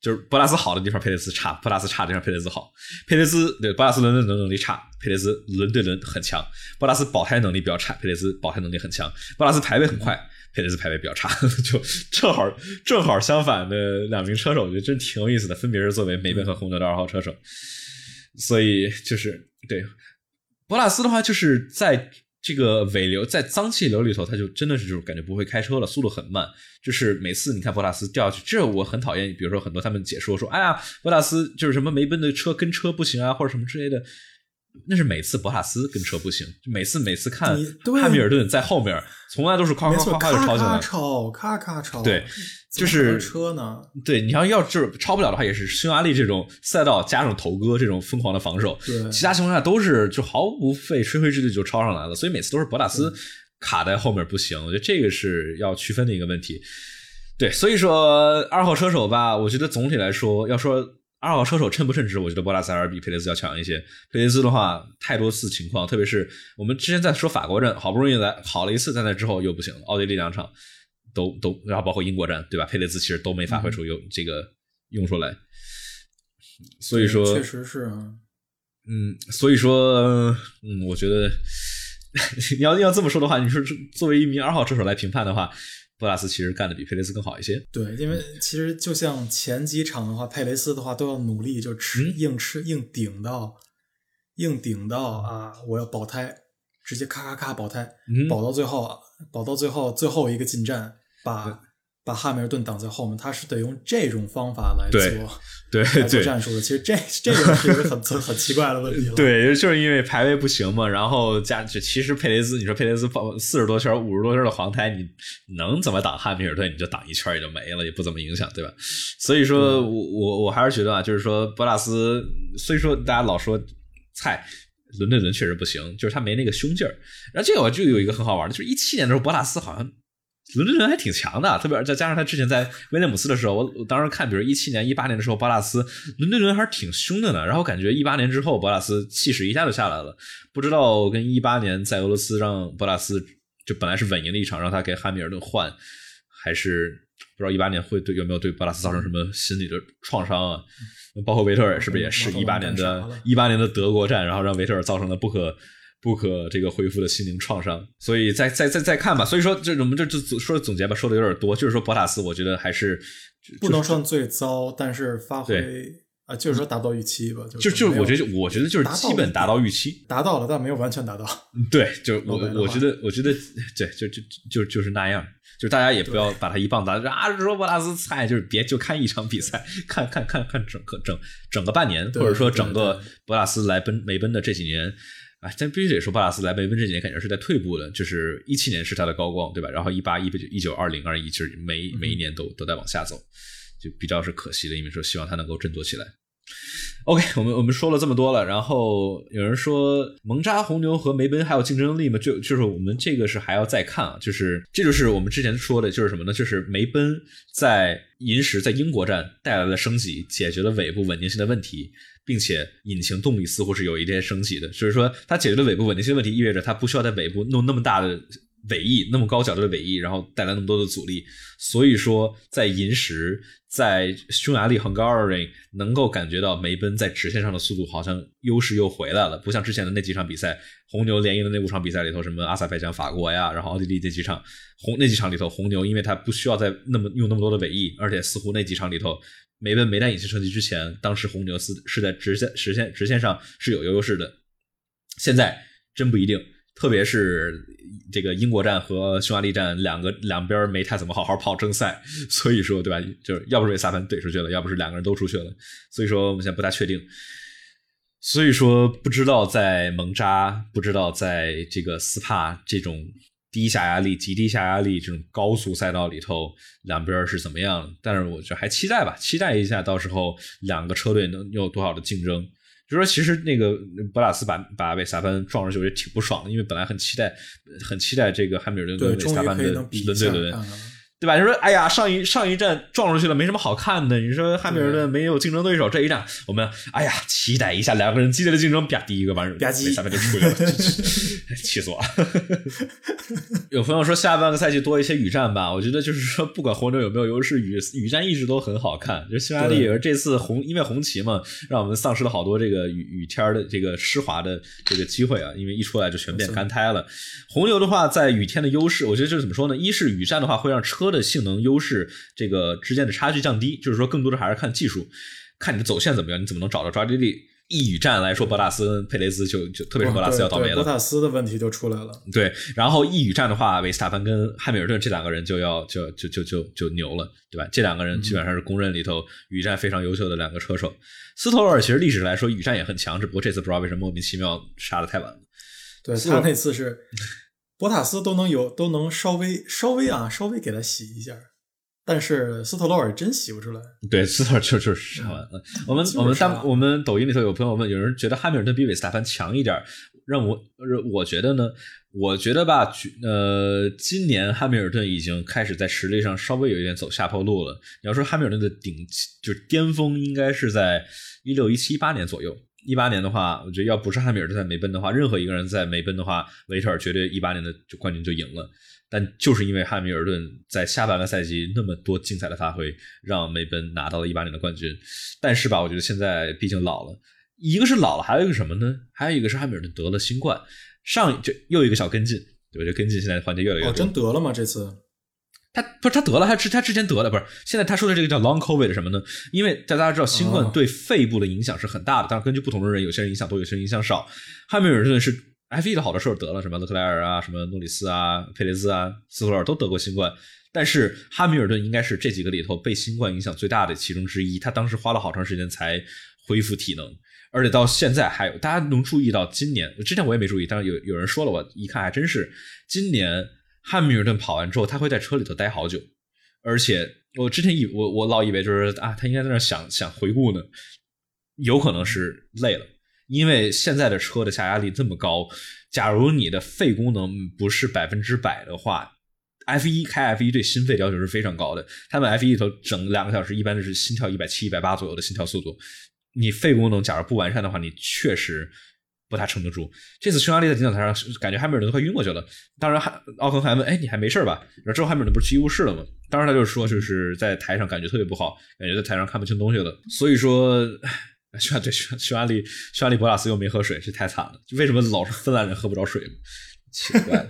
就是博塔斯好的地方佩雷兹差，博塔斯差的地方佩雷兹好。佩雷兹对博塔斯轮对轮能力差，佩雷兹轮对轮很强。博塔斯保胎能力比较差，佩雷兹保胎能力很强。博塔斯排位很快，佩雷兹排位比较差，就正好正好相反的两名车手，我觉得真挺有意思的，分别是作为梅奔和红牛的二号车手。所以就是对博塔斯的话，就是在这个尾流在脏气流里头，它就真的是就是感觉不会开车了，速度很慢。就是每次你看博塔斯掉下去，这我很讨厌。比如说很多他们解说说，哎呀，博塔斯就是什么梅奔的车跟车不行啊，或者什么之类的。那是每次博塔斯跟车不行，就每次每次看汉密尔顿在后面，从来都是夸，夸夸夸就超进来。超，咔咔超，对就是车呢，对，你要要就是超不了的话，也是匈牙利这种赛道加上头哥这种疯狂的防守，对其他情况下都是就毫无费吹灰之力就超上来了，所以每次都是博塔斯卡在后面不行，我觉得这个是要区分的一个问题。对，所以说二号车手吧，我觉得总体来说，要说二号车手称不称职，我觉得博拉塞尔比佩雷斯要强一些。佩雷斯的话，太多次情况，特别是我们之前在说法国站，好不容易来好了一次，在那之后又不行了，奥地利两场都都，然后包括英国站，对吧？佩雷斯其实都没发挥出有这个用出来，所以说确实是啊，嗯，所以说，嗯，我觉得 你要要这么说的话，你说作为一名二号车手来评判的话，博拉斯其实干的比佩雷斯更好一些。对，因为其实就像前几场的话，佩雷斯的话都要努力就吃、嗯。硬吃硬顶到硬顶到啊，我要保胎，直接咔咔咔保胎，嗯保到最后啊，保到最后最后一个进站，把把汉密尔顿挡在后面，他是得用这种方法来做对来做战术的。其实这这个是一个很 很很奇怪的问题了。对，就是因为排位不行嘛，然后加这其实佩雷兹，你说佩雷兹放四十多圈、五十多圈的黄胎，你能怎么挡汉密尔顿？你就挡一圈也就没了，也不怎么影响，对吧？所以说我我我还是觉得啊，就是说博拉斯，虽说大家老说菜。伦敦伦确实不行，就是他没那个胸劲儿。然后这个我就有一个很好玩的，就是一七年的时候，博拉斯好像伦敦伦还挺强的，特别再加上他之前在威廉姆斯的时候，我我当时看，比如一七年、一八年的时候，博拉斯伦敦伦还是挺凶的呢。然后感觉一八年之后，博拉斯气势一下就下来了。不知道跟一八年在俄罗斯让博拉斯就本来是稳赢的一场，让他给汉密尔顿换，还是不知道一八年会对有没有对博拉斯造成什么心理的创伤啊？包括维特尔是不是也是一八年的一八年的德国站，然后让维特尔造成了不可不可这个恢复的心灵创伤？所以再再再再看吧。所以说这我们这就说总结吧，说的有点多。就是说博塔斯，我觉得还是不能算最糟，但是发挥啊，就是说达到预期吧。就就是我觉得我觉得就是基本达到预期，达到了，但没有完全达到。对，就我我觉得我觉得对，就就就就是那样。就大家也不要把他一棒打啊！说博拉斯菜，就是别就看一场比赛，看看看看整个整整个半年，或者说整个博拉斯来奔梅奔的这几年，啊，但必须得说巴拉斯来梅奔这几年感觉是在退步的。就是一七年是他的高光，对吧？然后一八、一九、一九、二零、二一，就是每每一年都都在往下走，就比较是可惜的。因为说希望他能够振作起来。OK，我们我们说了这么多了，然后有人说蒙扎红牛和梅奔还有竞争力吗？就就是我们这个是还要再看啊，就是这就是我们之前说的，就是什么呢？就是梅奔在银石在英国站带来了升级，解决了尾部稳定性的问题，并且引擎动力似乎是有一点升级的，就是说它解决了尾部稳定性问题，意味着它不需要在尾部弄那么大的。尾翼那么高角度的尾翼，然后带来那么多的阻力，所以说在银石、在匈牙利 Hungary 能够感觉到梅奔在直线上的速度好像优势又回来了，不像之前的那几场比赛，红牛连赢的那五场比赛里头，什么阿塞拜疆、法国呀，然后奥地利那几场红那几场里头，红牛因为它不需要再那么用那么多的尾翼，而且似乎那几场里头梅奔没带引擎升级之前，当时红牛是是在直线直线直线上是有优势的，现在真不一定。特别是这个英国站和匈牙利站两个两边没太怎么好好跑正赛，所以说对吧？就是要不是被萨潘怼出去了，要不是两个人都出去了，所以说我们现在不大确定。所以说不知道在蒙扎，不知道在这个斯帕这种低下压力、极低下压力这种高速赛道里头，两边是怎么样？但是我觉得还期待吧，期待一下到时候两个车队能有多少的竞争。就说其实那个博拉斯把把维萨潘撞上去，我觉得挺不爽的，因为本来很期待，很期待这个汉密尔顿跟维萨潘的轮对伦，对吧？你说哎呀，上一上一站撞出去了，没什么好看的。你说汉密尔顿没有竞争对手，这一站我们哎呀，期待一下两个人激烈的竞争，啪，第一个完，吧唧，维萨潘就出去了，气死我！有朋友说下半个赛季多一些雨战吧，我觉得就是说不管红牛有没有优势，雨雨战一直都很好看。就匈牙利也是这次红，因为红旗嘛，让我们丧失了好多这个雨雨天的这个湿滑的这个机会啊，因为一出来就全变干胎了。红牛的话，在雨天的优势，我觉得就是怎么说呢？一是雨战的话会让车的性能优势这个之间的差距降低，就是说更多的还是看技术，看你的走线怎么样，你怎么能找到抓地力。一语战来说，博塔斯跟佩雷斯就就特别是博塔斯要倒霉了，博塔斯的问题就出来了。对，然后一语战的话，维斯塔潘跟汉密尔顿这两个人就要就就就就就牛了，对吧？这两个人基本上是公认里头语战非常优秀的两个车手。斯托尔其实历史来说语战也很强，只不过这次不知道为什么莫名其妙杀的太晚了。对他那次是博塔斯都能有都能稍微稍微啊稍微给他洗一下。但是斯特罗尔真洗不出来。对，斯特罗尔就就是杀完了。我们我们当我们抖音里头有朋友问，有人觉得汉密尔顿比韦斯塔潘强一点，让我我觉得呢，我觉得吧，呃，今年汉密尔顿已经开始在实力上稍微有一点走下坡路了。你要说汉密尔顿的顶就是巅峰，应该是在一六一七一八年左右。一八年的话，我觉得要不是汉密尔顿在梅奔的话，任何一个人在梅奔的话，维特尔绝对一八年的就冠军就赢了。但就是因为汉密尔顿在下半个赛季那么多精彩的发挥，让梅奔拿到了一八年的冠军。但是吧，我觉得现在毕竟老了，一个是老了，还有一个什么呢？还有一个是汉密尔顿得了新冠，上就又一个小跟进，对吧？这跟进现在环节越来越多。真得了吗？这次他不是他得了，他之他之前得了，不是现在他说的这个叫 long covid 什么呢？因为大家知道新冠对肺部的影响是很大的，但是根据不同的人，有些人影响多，有些人影响少。汉密尔顿是。F 一的好多时候得了，什么勒克莱尔啊，什么诺里斯啊，佩雷兹啊，斯托尔都得过新冠。但是汉密尔顿应该是这几个里头被新冠影响最大的其中之一，他当时花了好长时间才恢复体能，而且到现在还有大家能注意到，今年之前我也没注意，但是有有人说了，我一看还真是，今年汉密尔顿跑完之后，他会在车里头待好久，而且我之前以我我老以为就是啊，他应该在那想想回顾呢，有可能是累了，因为现在的车的下压力这么高，假如你的肺功能不是百分之百的话。F 一开 F 一对心肺要求是非常高的，他们 F 一里头整两个小时，一般都是心跳一百七、一百八左右的心跳速度。你肺功能假如不完善的话，你确实不太撑得住。这次匈牙利在领奖台上，感觉汉密尔顿快晕过去了。当然，汉奥恒还问：“哎，你还没事吧？”然后之后汉密尔顿不是去医务室了吗？当时他就说，就是在台上感觉特别不好，感觉在台上看不清东西了。所以说，匈牙对匈匈牙利匈牙利博拉斯又没喝水，这太惨了。为什么老是芬兰人喝不着水？奇怪。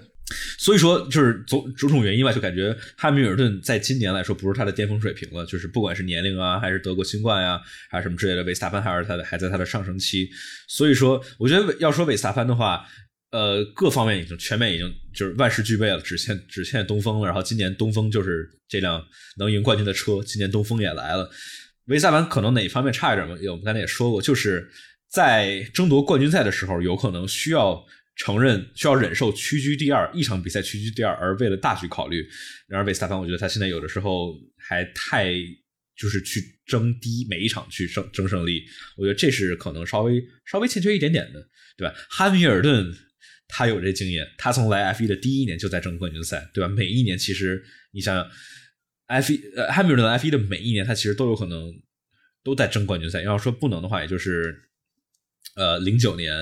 所以说，就是种种种原因吧，就感觉汉密尔顿在今年来说不是他的巅峰水平了。就是不管是年龄啊，还是德国新冠呀，还是什么之类的，韦斯塔潘还是他的还在他的上升期。所以说，我觉得要说韦斯塔潘的话，呃，各方面已经全面已经就是万事俱备了，只欠只欠东风了。然后今年东风就是这辆能赢冠军的车，今年东风也来了。维斯塔潘可能哪一方面差一点嘛？我们刚才也说过，就是在争夺冠军赛的时候，有可能需要。承认需要忍受屈居第二，一场比赛屈居第二，而为了大局考虑。然而，维斯塔潘，我觉得他现在有的时候还太就是去争第一，每一场去争争胜利，我觉得这是可能稍微稍微欠缺一点点的，对吧？汉密尔顿他有这经验，他从来 F 一的第一年就在争冠军赛，对吧？每一年其实你想想，F 一呃汉密尔顿 F 一的每一年，他其实都有可能都在争冠军赛。要说不能的话，也就是呃零九年。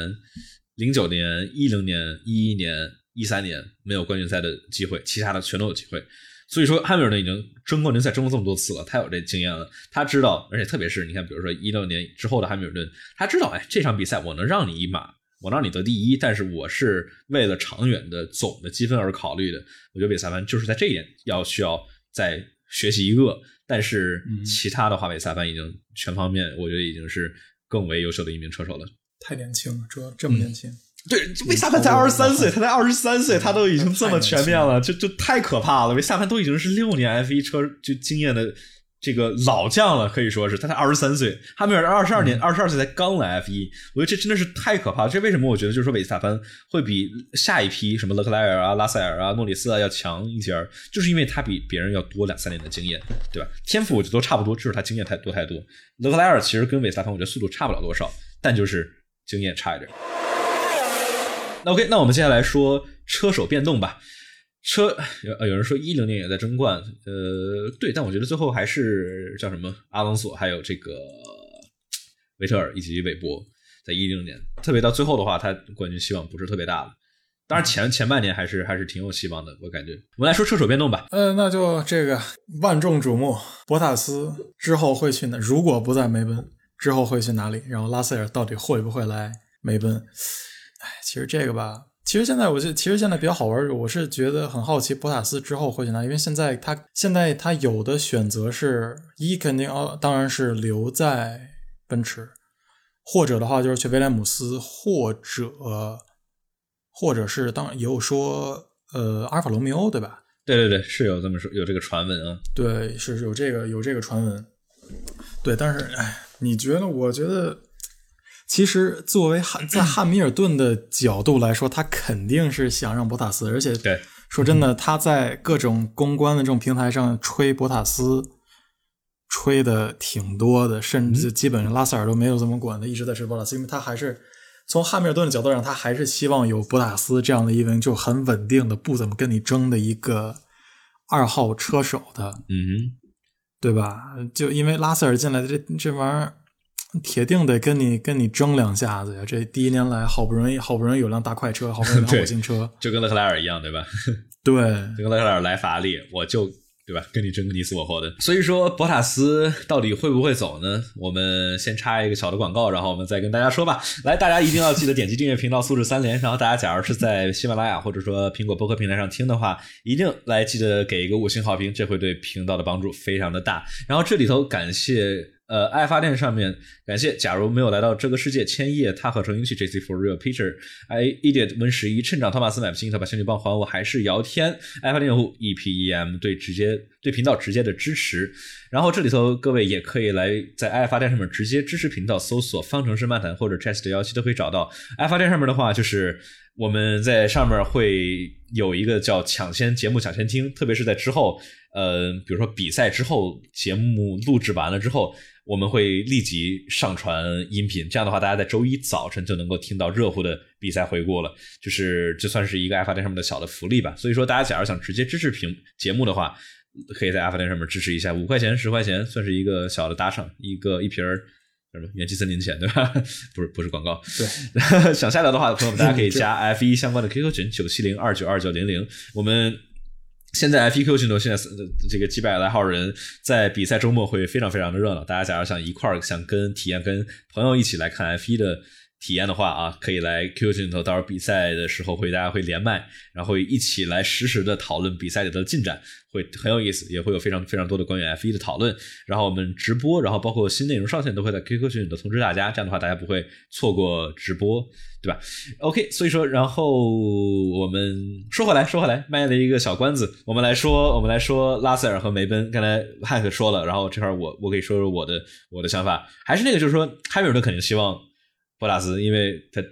零九年、一零年、一一年、一三年没有冠军赛的机会，其他的全都有机会。所以说，汉密尔顿已经争冠军赛争了这么多次了，他有这经验了。他知道，而且特别是你看，比如说一六年之后的汉密尔顿，他知道，哎，这场比赛我能让你一马，我让你得第一，但是我是为了长远的总的积分而考虑的。我觉得韦萨潘就是在这一点要需要再学习一个，但是其他的话，韦萨潘已经全方面，我觉得已经是更为优秀的一名车手了。太年轻了，这这么年轻。对，维萨潘才二十三岁，他才二十三岁，他都已经这么全面了，就就太可怕了。维萨潘都已经是六年 F 一车就经验的这个老将了，可以说是他才二十三岁。哈密尔顿二十二年，二十二岁才刚来 F 一，我觉得这真的是太可怕了。这为什么？我觉得就是说维萨潘会比下一批什么勒克莱尔啊、拉塞尔啊、诺里斯啊要强一截儿，就是因为他比别人要多两三年的经验，对吧？天赋我觉得都差不多，就是他经验太多太多。勒克莱尔其实跟维萨潘，我觉得速度差不了多少，但就是。经验差一点。那 OK，那我们接下来说车手变动吧。车有有人说一零年也在争冠，呃，对，但我觉得最后还是叫什么阿隆索，还有这个维特尔以及韦伯，在一零年，特别到最后的话，他冠军希望不是特别大了。当然前前半年还是还是挺有希望的，我感觉。我们来说车手变动吧。呃，那就这个万众瞩目，博塔斯之后会去哪？如果不在梅奔。之后会去哪里？然后拉塞尔到底会不会来梅奔？哎，其实这个吧，其实现在我就其实现在比较好玩，我是觉得很好奇博塔斯之后会去哪，因为现在他现在他有的选择是一肯定哦，当然是留在奔驰，或者的话就是去威廉姆斯，或者或者是当也有说呃阿尔法罗密欧对吧？对对对，是有这么说有这个传闻啊。对，是有这个有这个传闻。对，但是哎。你觉得？我觉得，其实作为汉在汉密尔顿的角度来说，他肯定是想让博塔斯，而且对说真的，他在各种公关的这种平台上吹博塔斯，吹的挺多的，甚至基本上拉塞尔都没有怎么管的，一直在吹博塔斯，因为他还是从汉密尔顿的角度上，他还是希望有博塔斯这样的一名就很稳定的、不怎么跟你争的一个二号车手的。嗯。对吧？就因为拉塞尔进来的这这玩意儿，铁定得跟你跟你争两下子呀！这第一年来，好不容易好不容易有辆大快车，好不容易有火星车，就跟勒克莱尔一样，对吧？对，就跟勒克莱尔来法拉利，我就。对吧？跟你争个你死我活的。所以说，博塔斯到底会不会走呢？我们先插一个小的广告，然后我们再跟大家说吧。来，大家一定要记得点击订阅频道，素质三连。然后大家假如是在喜马拉雅或者说苹果播客平台上听的话，一定来记得给一个五星好评，这会对频道的帮助非常的大。然后这里头感谢呃，爱发电上面感谢，假如没有来到这个世界，千叶他和成英气，JC for real Peter，I idiot 温十一，趁长托马斯买不起，他把仙女棒还我，还是姚天，爱发电用户 EPEM 对直接对频道直接的支持。然后这里头各位也可以来在爱发电上面直接支持频道，搜索方程式漫谈或者 chest 幺七都可以找到。爱发电上面的话，就是我们在上面会有一个叫抢先节目抢先听，特别是在之后，呃，比如说比赛之后节目录制完了之后。我们会立即上传音频，这样的话，大家在周一早晨就能够听到热乎的比赛回顾了。就是这算是一个爱发电上面的小的福利吧。所以说，大家假如想直接支持屏节目的话，可以在爱发电上面支持一下，五块钱、十块钱，算是一个小的打赏，一个一瓶儿什么元气森林钱，对吧？不是不是广告。对，想下聊的话，朋友们大家可以加 F 一相关的 QQ 群九七零二九二九零零，我们。现在 F 一 QQ 群头现在这个几百来号人，在比赛周末会非常非常的热闹。大家假如想一块儿想跟体验跟朋友一起来看 F 一的。体验的话啊，可以来 QQ 群里头，到时候比赛的时候会大家会连麦，然后一起来实时的讨论比赛里的进展，会很有意思，也会有非常非常多的关于 F1 的讨论。然后我们直播，然后包括新内容上线都会在 QQ 群里头通知大家，这样的话大家不会错过直播，对吧？OK，所以说，然后我们说回来，说回来，卖了一个小关子，我们来说，我们来说拉塞尔和梅奔。刚才汉克说了，然后这块我我可以说说我的我的想法，还是那个，就是说汉密尔顿肯定希望。博拉斯，因为他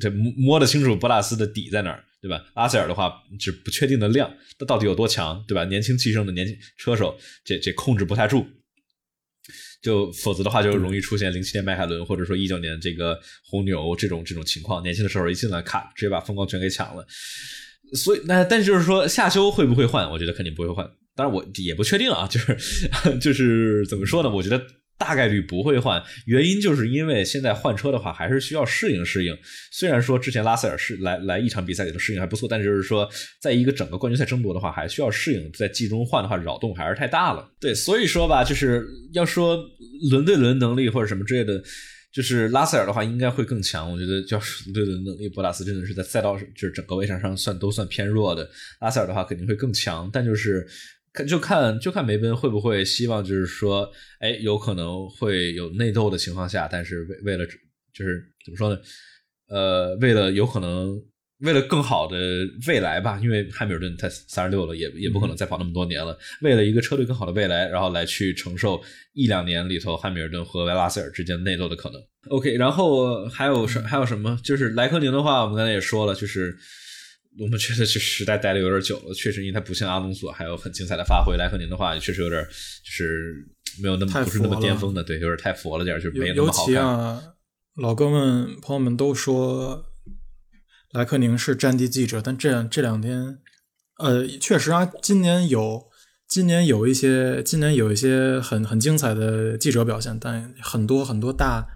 这摸摸得清楚博拉斯的底在哪儿，对吧？拉塞尔的话是不确定的量，他到底有多强，对吧？年轻气盛的年轻车手，这这控制不太住，就否则的话就容易出现零七年迈凯伦或者说一九年这个红牛这种这种情况，年轻的时候一进来咔，直接把风光全给抢了。所以那但是就是说夏休会不会换？我觉得肯定不会换，当然我也不确定啊，就是 就是怎么说呢？我觉得。大概率不会换，原因就是因为现在换车的话还是需要适应适应。虽然说之前拉塞尔是来来一场比赛里头适应还不错，但是就是说，在一个整个冠军赛争夺的话，还需要适应。在季中换的话，扰动还是太大了。对，所以说吧，就是要说轮对轮能力或者什么之类的，就是拉塞尔的话应该会更强。我觉得叫轮对轮能力，博拉斯真的是在赛道就是整个位场上算都算偏弱的。拉塞尔的话肯定会更强，但就是。看就看就看梅奔会不会希望就是说，哎，有可能会有内斗的情况下，但是为为了就是怎么说呢？呃，为了有可能为了更好的未来吧，因为汉密尔顿他三十六了，也也不可能再跑那么多年了。为了一个车队更好的未来，然后来去承受一两年里头汉密尔顿和维拉塞尔之间内斗的可能。OK，然后还有什还有什么？就是莱科宁的话，我们刚才也说了，就是。我们觉得这时代待的有点久了，确实，因为他不像阿隆索还有很精彩的发挥。莱克宁的话，确实有点就是没有那么不是那么巅峰的，对，有点太佛了点，就没那么好看。尤其啊，老哥们朋友们都说莱克宁是战地记者，但这两这两天，呃，确实啊，今年有今年有一些今年有一些很很精彩的记者表现，但很多很多大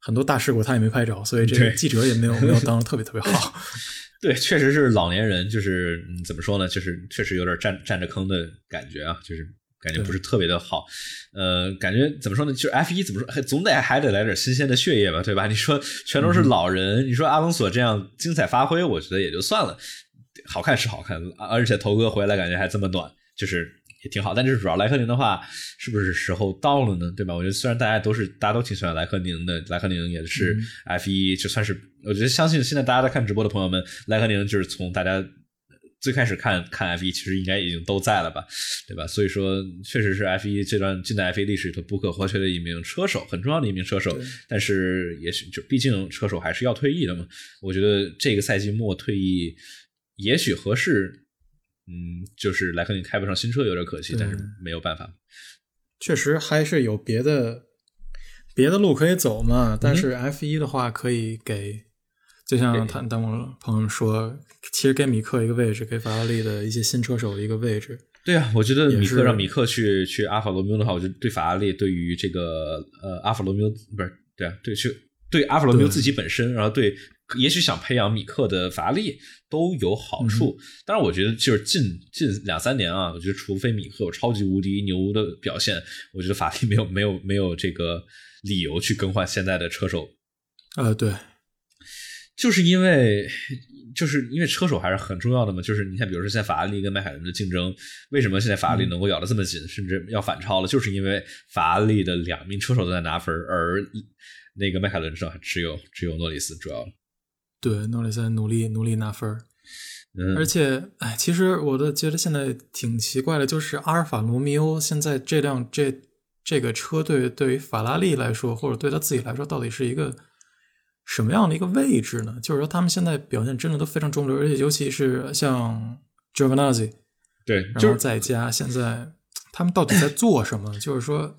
很多大事故他也没拍着，所以这个记者也没有没有当的特别特别好。对，确实是老年人，就是怎么说呢？就是确实有点占占着坑的感觉啊，就是感觉不是特别的好。呃，感觉怎么说呢？就是 F 一怎么说，总得还得来点新鲜的血液吧，对吧？你说全都是老人，你说阿隆索这样精彩发挥，我觉得也就算了。好看是好看，而且头哥回来感觉还这么暖，就是。也挺好，但就是主要莱克宁的话，是不是时候到了呢？对吧？我觉得虽然大家都是大家都挺喜欢莱克宁的，莱克宁也是 F 一，就算是我觉得相信现在大家在看直播的朋友们，莱克宁就是从大家最开始看看 F 一，其实应该已经都在了吧，对吧？所以说确实是 F 一这段近代 F 一历史里头不可或缺的一名车手，很重要的一名车手。但是也许就毕竟车手还是要退役的嘛，我觉得这个赛季末退役也许合适。嗯，就是莱克宁开不上新车有点可惜，但是没有办法。确实还是有别的别的路可以走嘛。但是 F 一的话，可以给，就像他当我朋友说，其实给米克一个位置，给法拉利的一些新车手一个位置。对啊，我觉得米克让米克去去阿法罗密欧的话，我觉得对法拉利对于这个呃阿法罗密欧不是对啊，对去对阿法罗密欧自己本身，然后对。也许想培养米克的法拉利都有好处，当然我觉得就是近近两三年啊，我觉得除非米克有超级无敌牛的表现，我觉得法拉利没有没有没有这个理由去更换现在的车手。呃，对，就是因为。就是因为车手还是很重要的嘛，就是你看，比如说现在法拉利跟迈凯伦的竞争，为什么现在法拉利能够咬得这么紧，甚至要反超了，就是因为法拉利的两名车手都在拿分，而那个迈凯伦上只有只有诺里斯主要。对，诺里斯努力努力拿分，嗯，而且哎，其实我都觉得现在挺奇怪的，就是阿尔法罗密欧现在这辆这这个车队对于法拉利来说，或者对他自己来说，到底是一个。什么样的一个位置呢？就是说，他们现在表现真的都非常中流，而且尤其是像 Giovinazzi，对，然后在家现在他们到底在做什么？就是说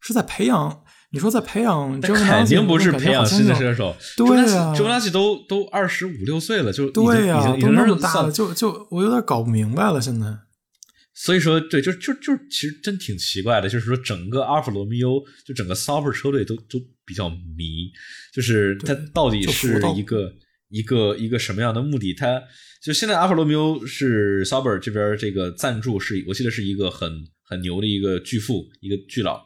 是在培养？你说在培养？肯定不是培养新的射手。对啊，Giovinazzi 都都二十五六岁了，就对呀，都那么大了，就就我有点搞不明白了，现在。所以说，对，就就就其实真挺奇怪的，就是说整个阿尔法罗密欧，就整个 Sauber 车队都都比较迷，就是他到底是一个一个一个什么样的目的？他就现在阿尔法罗密欧是 Sauber 这边这个赞助，是我记得是一个很很牛的一个巨富，一个巨佬，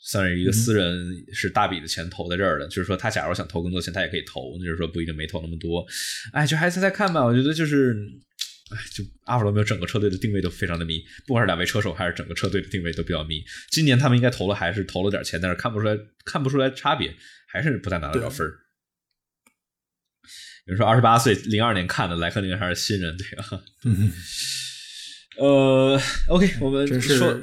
算是一个私人是大笔的钱投在这儿的。就是说，他假如想投更多钱，他也可以投，就是说不一定没投那么多。哎，就还猜猜看吧，我觉得就是。哎，就阿尔法罗没有整个车队的定位都非常的迷，不管是两位车手还是整个车队的定位都比较迷。今年他们应该投了，还是投了点钱，但是看不出来，看不出来差别，还是不太拿得了分儿。有人说二十八岁，零二年看的莱克宁还是新人，对吧？嗯，呃，OK，我们说，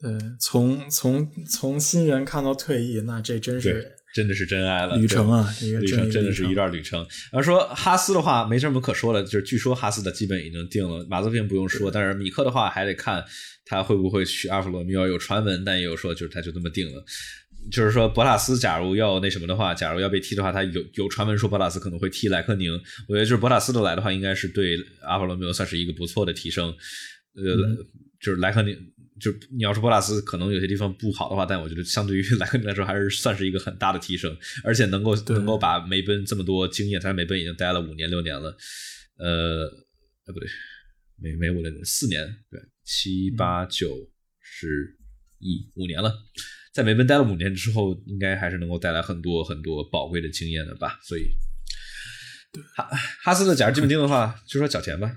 对，从从从新人看到退役，那这真是。真的是真爱了，旅程啊，旅程真的是一段旅程。然后说哈斯的话没什么可说的，就是据说哈斯的基本已经定了，马泽平不用说，但是米克的话还得看他会不会去阿弗罗密欧。有传闻，但也有说就是他就这么定了。就是说博塔斯假如要那什么的话，假如要被踢的话，他有有传闻说博塔斯可能会踢莱克宁。我觉得就是博塔斯的来的话，应该是对阿弗罗密欧算是一个不错的提升。呃，就是莱克宁。就你要说博拉斯可能有些地方不好的话，但我觉得相对于 莱克宁来说，还是算是一个很大的提升，而且能够能够把梅奔这么多经验，他梅奔已经待了五年六年了，呃，呃不对，没没五年四年，对七八九十一五年了，在梅奔待了五年之后，应该还是能够带来很多很多宝贵的经验的吧。所以，哈哈斯的假如基本定的话，就说角田吧，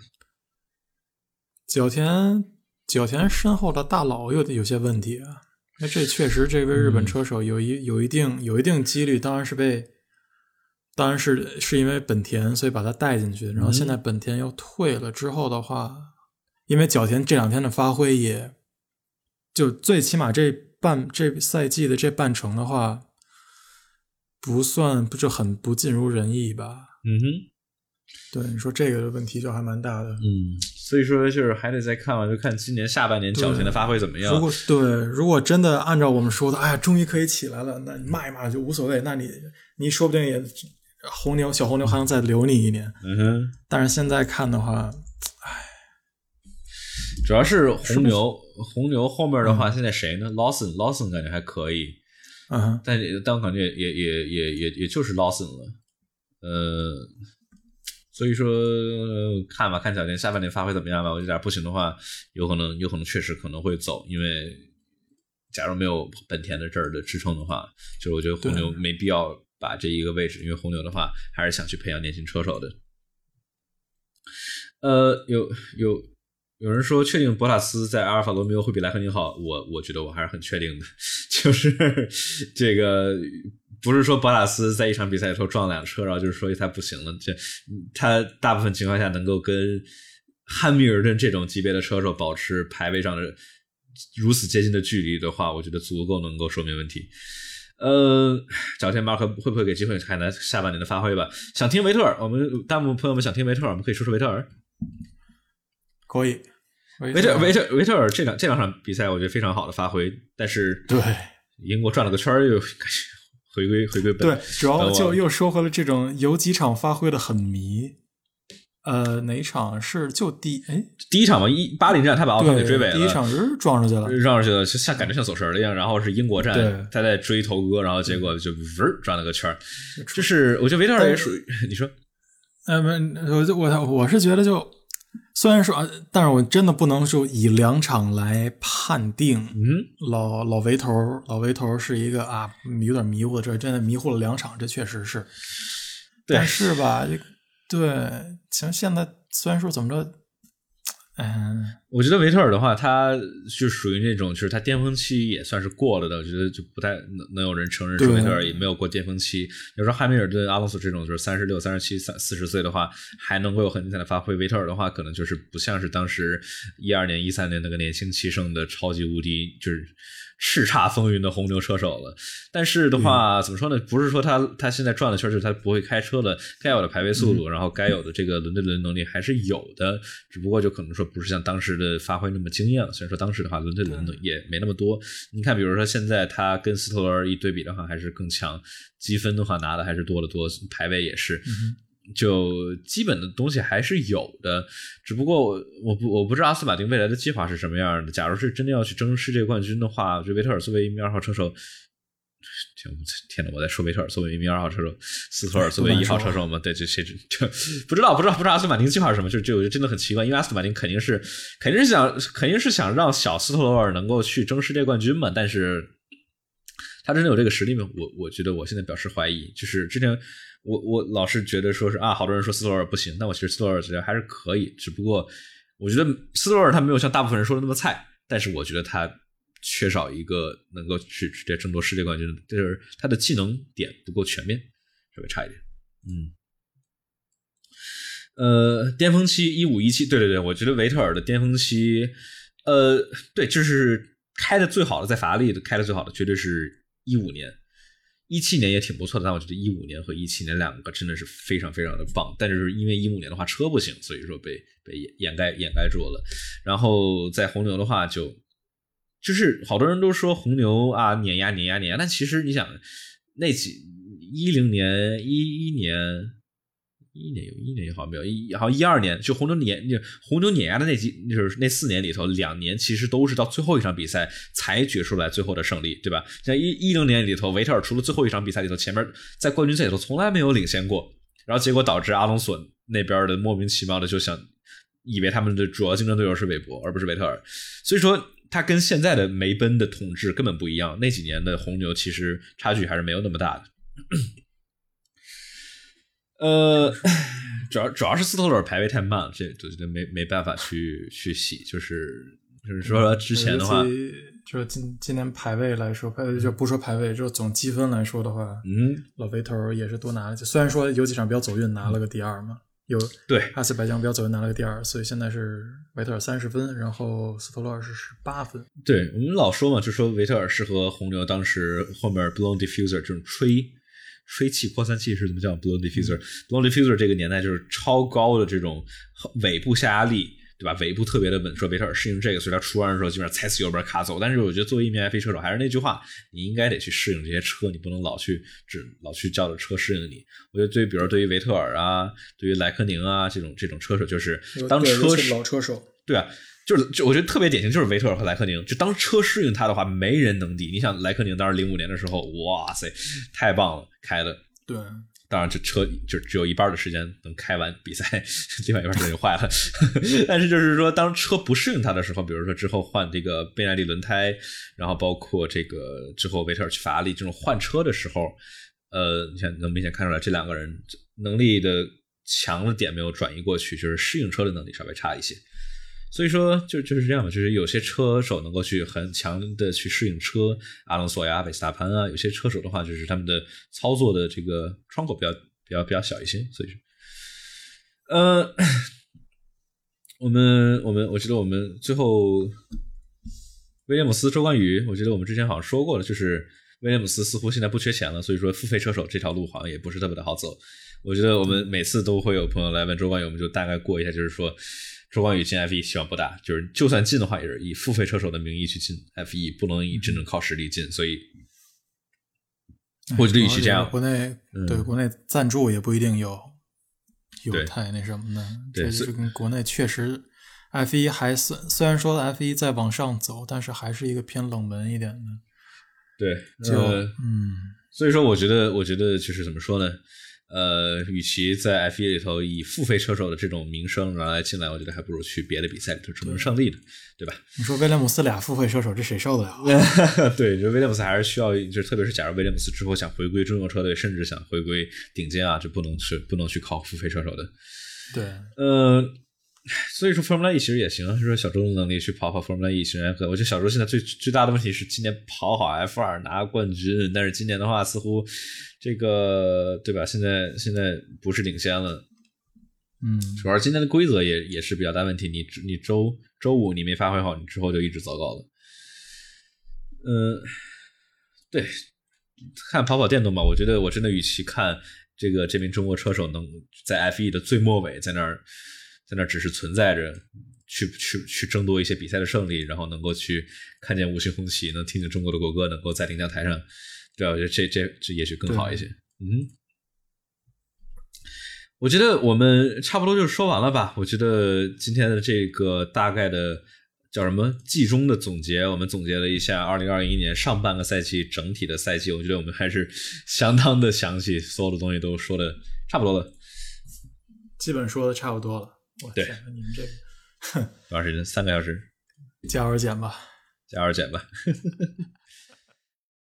角田。角田身后的大佬有有些问题啊，那这确实这位日本车手有一有一定有一定几率，当然是被，当然是是因为本田所以把他带进去，然后现在本田又退了之后的话，因为角田这两天的发挥也，就最起码这半这赛季的这半程的话，不算不就很不尽如人意吧？嗯哼。对，你说这个问题就还蛮大的。嗯，所以说就是还得再看吧，就看今年下半年角田的发挥怎么样。如果对，如果真的按照我们说的，哎呀，终于可以起来了，那你骂一骂就无所谓。那你你说不定也红牛小红牛还能再留你一年。嗯哼。但是现在看的话，哎，主要是红牛，红牛后面的话，现在谁呢？Lawson，Lawson 感觉还可以。嗯，但但我感觉也也也也也也就是 Lawson 了。呃。所以说，看吧，看小田下半年发挥怎么样吧。我觉得不行的话，有可能，有可能确实可能会走。因为假如没有本田的这儿的支撑的话，就是我觉得红牛没必要把这一个位置，因为红牛的话还是想去培养年轻车手的。呃，有有有人说确定博塔斯在阿尔法罗密欧会比莱克宁好，我我觉得我还是很确定的，就是这个。不是说博塔斯在一场比赛的时候撞两车，然后就是说他不行了。这他大部分情况下能够跟汉密尔顿这种级别的车手保持排位上的如此接近的距离的话，我觉得足够能够说明问题。呃，找天马克会不会给机会看他下半年的发挥吧？想听维特尔，我们弹幕朋友们想听维特尔，我们可以说说维特尔。可以，维特维特维特尔这两这两场比赛我觉得非常好的发挥，但是对英国转了个圈又。回归回归本对，主要就又说回了这种有几场发挥的很迷，呃，哪一场是就第哎第一场嘛，一巴林站他把奥康给追尾了，第一场是撞上去了，撞上去了，就像感觉像走神了一样。然后是英国站他在追头哥，然后结果就嗡转了个圈儿。就是我觉得维特尔也属于你说，呃不，我就我我是觉得就。虽然说，但是我真的不能说以两场来判定。嗯，老老维头，老维头是一个啊，有点迷糊的，这真的迷糊了两场，这确实是。但是吧，对，其实现在虽然说怎么着。嗯，我觉得维特尔的话，他就属于那种，就是他巅峰期也算是过了的。我觉得就不太能能有人承认说维特尔也没有过巅峰期。有时候汉密尔顿、阿隆索这种就是三十六、三十七、三四十岁的话，还能够有很精彩的发挥。维特尔的话，可能就是不像是当时一二年、一三年那个年轻气盛的超级无敌，就是。叱咤风云的红牛车手了，但是的话，怎么说呢？不是说他他现在转了圈，就是他不会开车了。该有的排位速度，然后该有的这个轮对轮能力还是有的，只不过就可能说不是像当时的发挥那么惊艳了。虽然说当时的话轮对轮也没那么多。你看，比如说现在他跟斯托尔一对比的话，还是更强，积分的话拿的还是多得多，排位也是。就基本的东西还是有的，只不过我我不我不知道阿斯马丁未来的计划是什么样的。假如是真的要去争世界冠军的话，我觉得维特尔作为一名二号车手，天天呐，我在说维特尔作为一名二号车手，斯托尔作为一号车手嘛？对，这这这不知道不知道不知道阿斯马丁计划是什么？就就我觉得真的很奇怪，因为阿斯马丁肯定是肯定是想肯定是想让小斯托尔能够去争世界冠军嘛，但是他真的有这个实力吗？我我觉得我现在表示怀疑，就是之前。我我老是觉得说是啊，好多人说斯托尔不行，但我其实斯托尔觉得还是可以，只不过我觉得斯托尔他没有像大部分人说的那么菜，但是我觉得他缺少一个能够去直接争夺世界冠军的，就是他的技能点不够全面，稍微差一点。嗯，呃，巅峰期一五一七，对对对，我觉得维特尔的巅峰期，呃，对，就是开的最好的，在法拉利的开的最好的，绝对是一五年。一七年也挺不错的，但我觉得一五年和一七年两个真的是非常非常的棒。但是因为一五年的话车不行，所以说被被掩盖掩盖住了。然后在红牛的话，就就是好多人都说红牛啊碾压碾压碾压，但其实你想那几一零年一一年。一年有一年也好没有一好一二年就红牛碾就红牛碾压的那几就是那四年里头两年其实都是到最后一场比赛才决出来最后的胜利对吧？像一一零年里头维特尔除了最后一场比赛里头前面在冠军赛里头从来没有领先过，然后结果导致阿隆索那边的莫名其妙的就想以为他们的主要竞争对手是韦伯而不是维特尔，所以说他跟现在的梅奔的统治根本不一样。那几年的红牛其实差距还是没有那么大的。呃，主要主要是斯托尔排位太慢了，这我觉得没没办法去去洗，就是就是说之前的话，就是今今年排位来说，排就不说排位，就总积分来说的话，嗯，老维头也是多拿了，虽然说有几场比较走运，拿了个第二嘛，有对阿塞拜疆比较走运拿了个第二，所以现在是维特尔三十分，然后斯托尔是十八分。对我们老说嘛，就说维特尔适合红牛当时后面 blown diffuser 这种吹。吹气扩散器是怎么叫 blow diffuser？blow diffuser 这个年代就是超高的这种尾部下压力，对吧？尾部特别的稳，说维特尔适应这个，所以他出弯的时候基本上踩死油门卡走。但是我觉得作为一名 F1 车手，还是那句话，你应该得去适应这些车，你不能老去只老去叫着车适应你。我觉得对，比如对于维特尔啊，对于莱科宁啊这种这种车手，就是当车老车手，对啊。就是就我觉得特别典型，就是维特尔和莱克宁。就当车适应他的话，没人能敌。你想莱克宁当时零五年的时候，哇塞，太棒了，开的。对，当然这车就只有一半的时间能开完比赛，另外一半时间就坏了。但是就是说，当车不适应他的时候，比如说之后换这个贝耐力轮胎，然后包括这个之后维特尔去法拉利这种换车的时候，呃，你看能明显看出来这两个人能力的强的点没有转移过去，就是适应车的能力稍微差一些。所以说，就就是这样，就是有些车手能够去很强的去适应车，阿隆索呀、维斯塔潘啊，有些车手的话，就是他们的操作的这个窗口比较比较比较小一些。所以说，呃，我们我们我觉得我们最后威廉姆斯、周冠宇，我觉得我们之前好像说过了，就是威廉姆斯似乎现在不缺钱了，所以说付费车手这条路好像也不是特别的好走。我觉得我们每次都会有朋友来问周冠宇，我们就大概过一下，就是说。周冠宇进 F 一希望不大，就是就算进的话，也是以付费车手的名义去进 F 一，不能以真正靠实力进。所以，我觉得与其这样，国内对国内赞助也不一定有有太那什么的。这是跟国内确实 F 一还虽虽然说 F 一在往上走，但是还是一个偏冷门一点的。对，就嗯，所以说我觉得，我觉得就是怎么说呢？呃，与其在 F 一里头以付费车手的这种名声然后来进来，我觉得还不如去别的比赛里头争争胜利的，对吧？你说威廉姆斯俩付费车手，这谁受得了？对，就威廉姆斯还是需要，就是特别是假如威廉姆斯之后想回归中国车队，甚至想回归顶尖啊，就不能去不能去靠付费车手的。对，呃，所以说 Formula E 其实也行，就是说小周的能力去跑跑 Formula E 其实还可以。我觉得小周现在最最大的问题是今年跑好 F 二拿冠军，但是今年的话似乎这个对吧？现在现在不是领先了。嗯，主要是今年的规则也也是比较大问题，你你周周五你没发挥好，你之后就一直糟糕了。嗯，对，看跑跑电动吧，我觉得我真的与其看这个这名中国车手能在 F 一的最末尾在那儿在那只是存在着，去去去争夺一些比赛的胜利，然后能够去看见五星红旗，能听见中国的国歌，能够在领奖台上，对，我觉得这这这也许更好一些。嗯。我觉得我们差不多就说完了吧。我觉得今天的这个大概的叫什么季中的总结，我们总结了一下二零二一年上半个赛季整体的赛季。我觉得我们还是相当的详细，所有的东西都说的差不多了，基本说的差不多了。我对天，你们这个 多长时间？三个小时，加油减吧。加油减吧。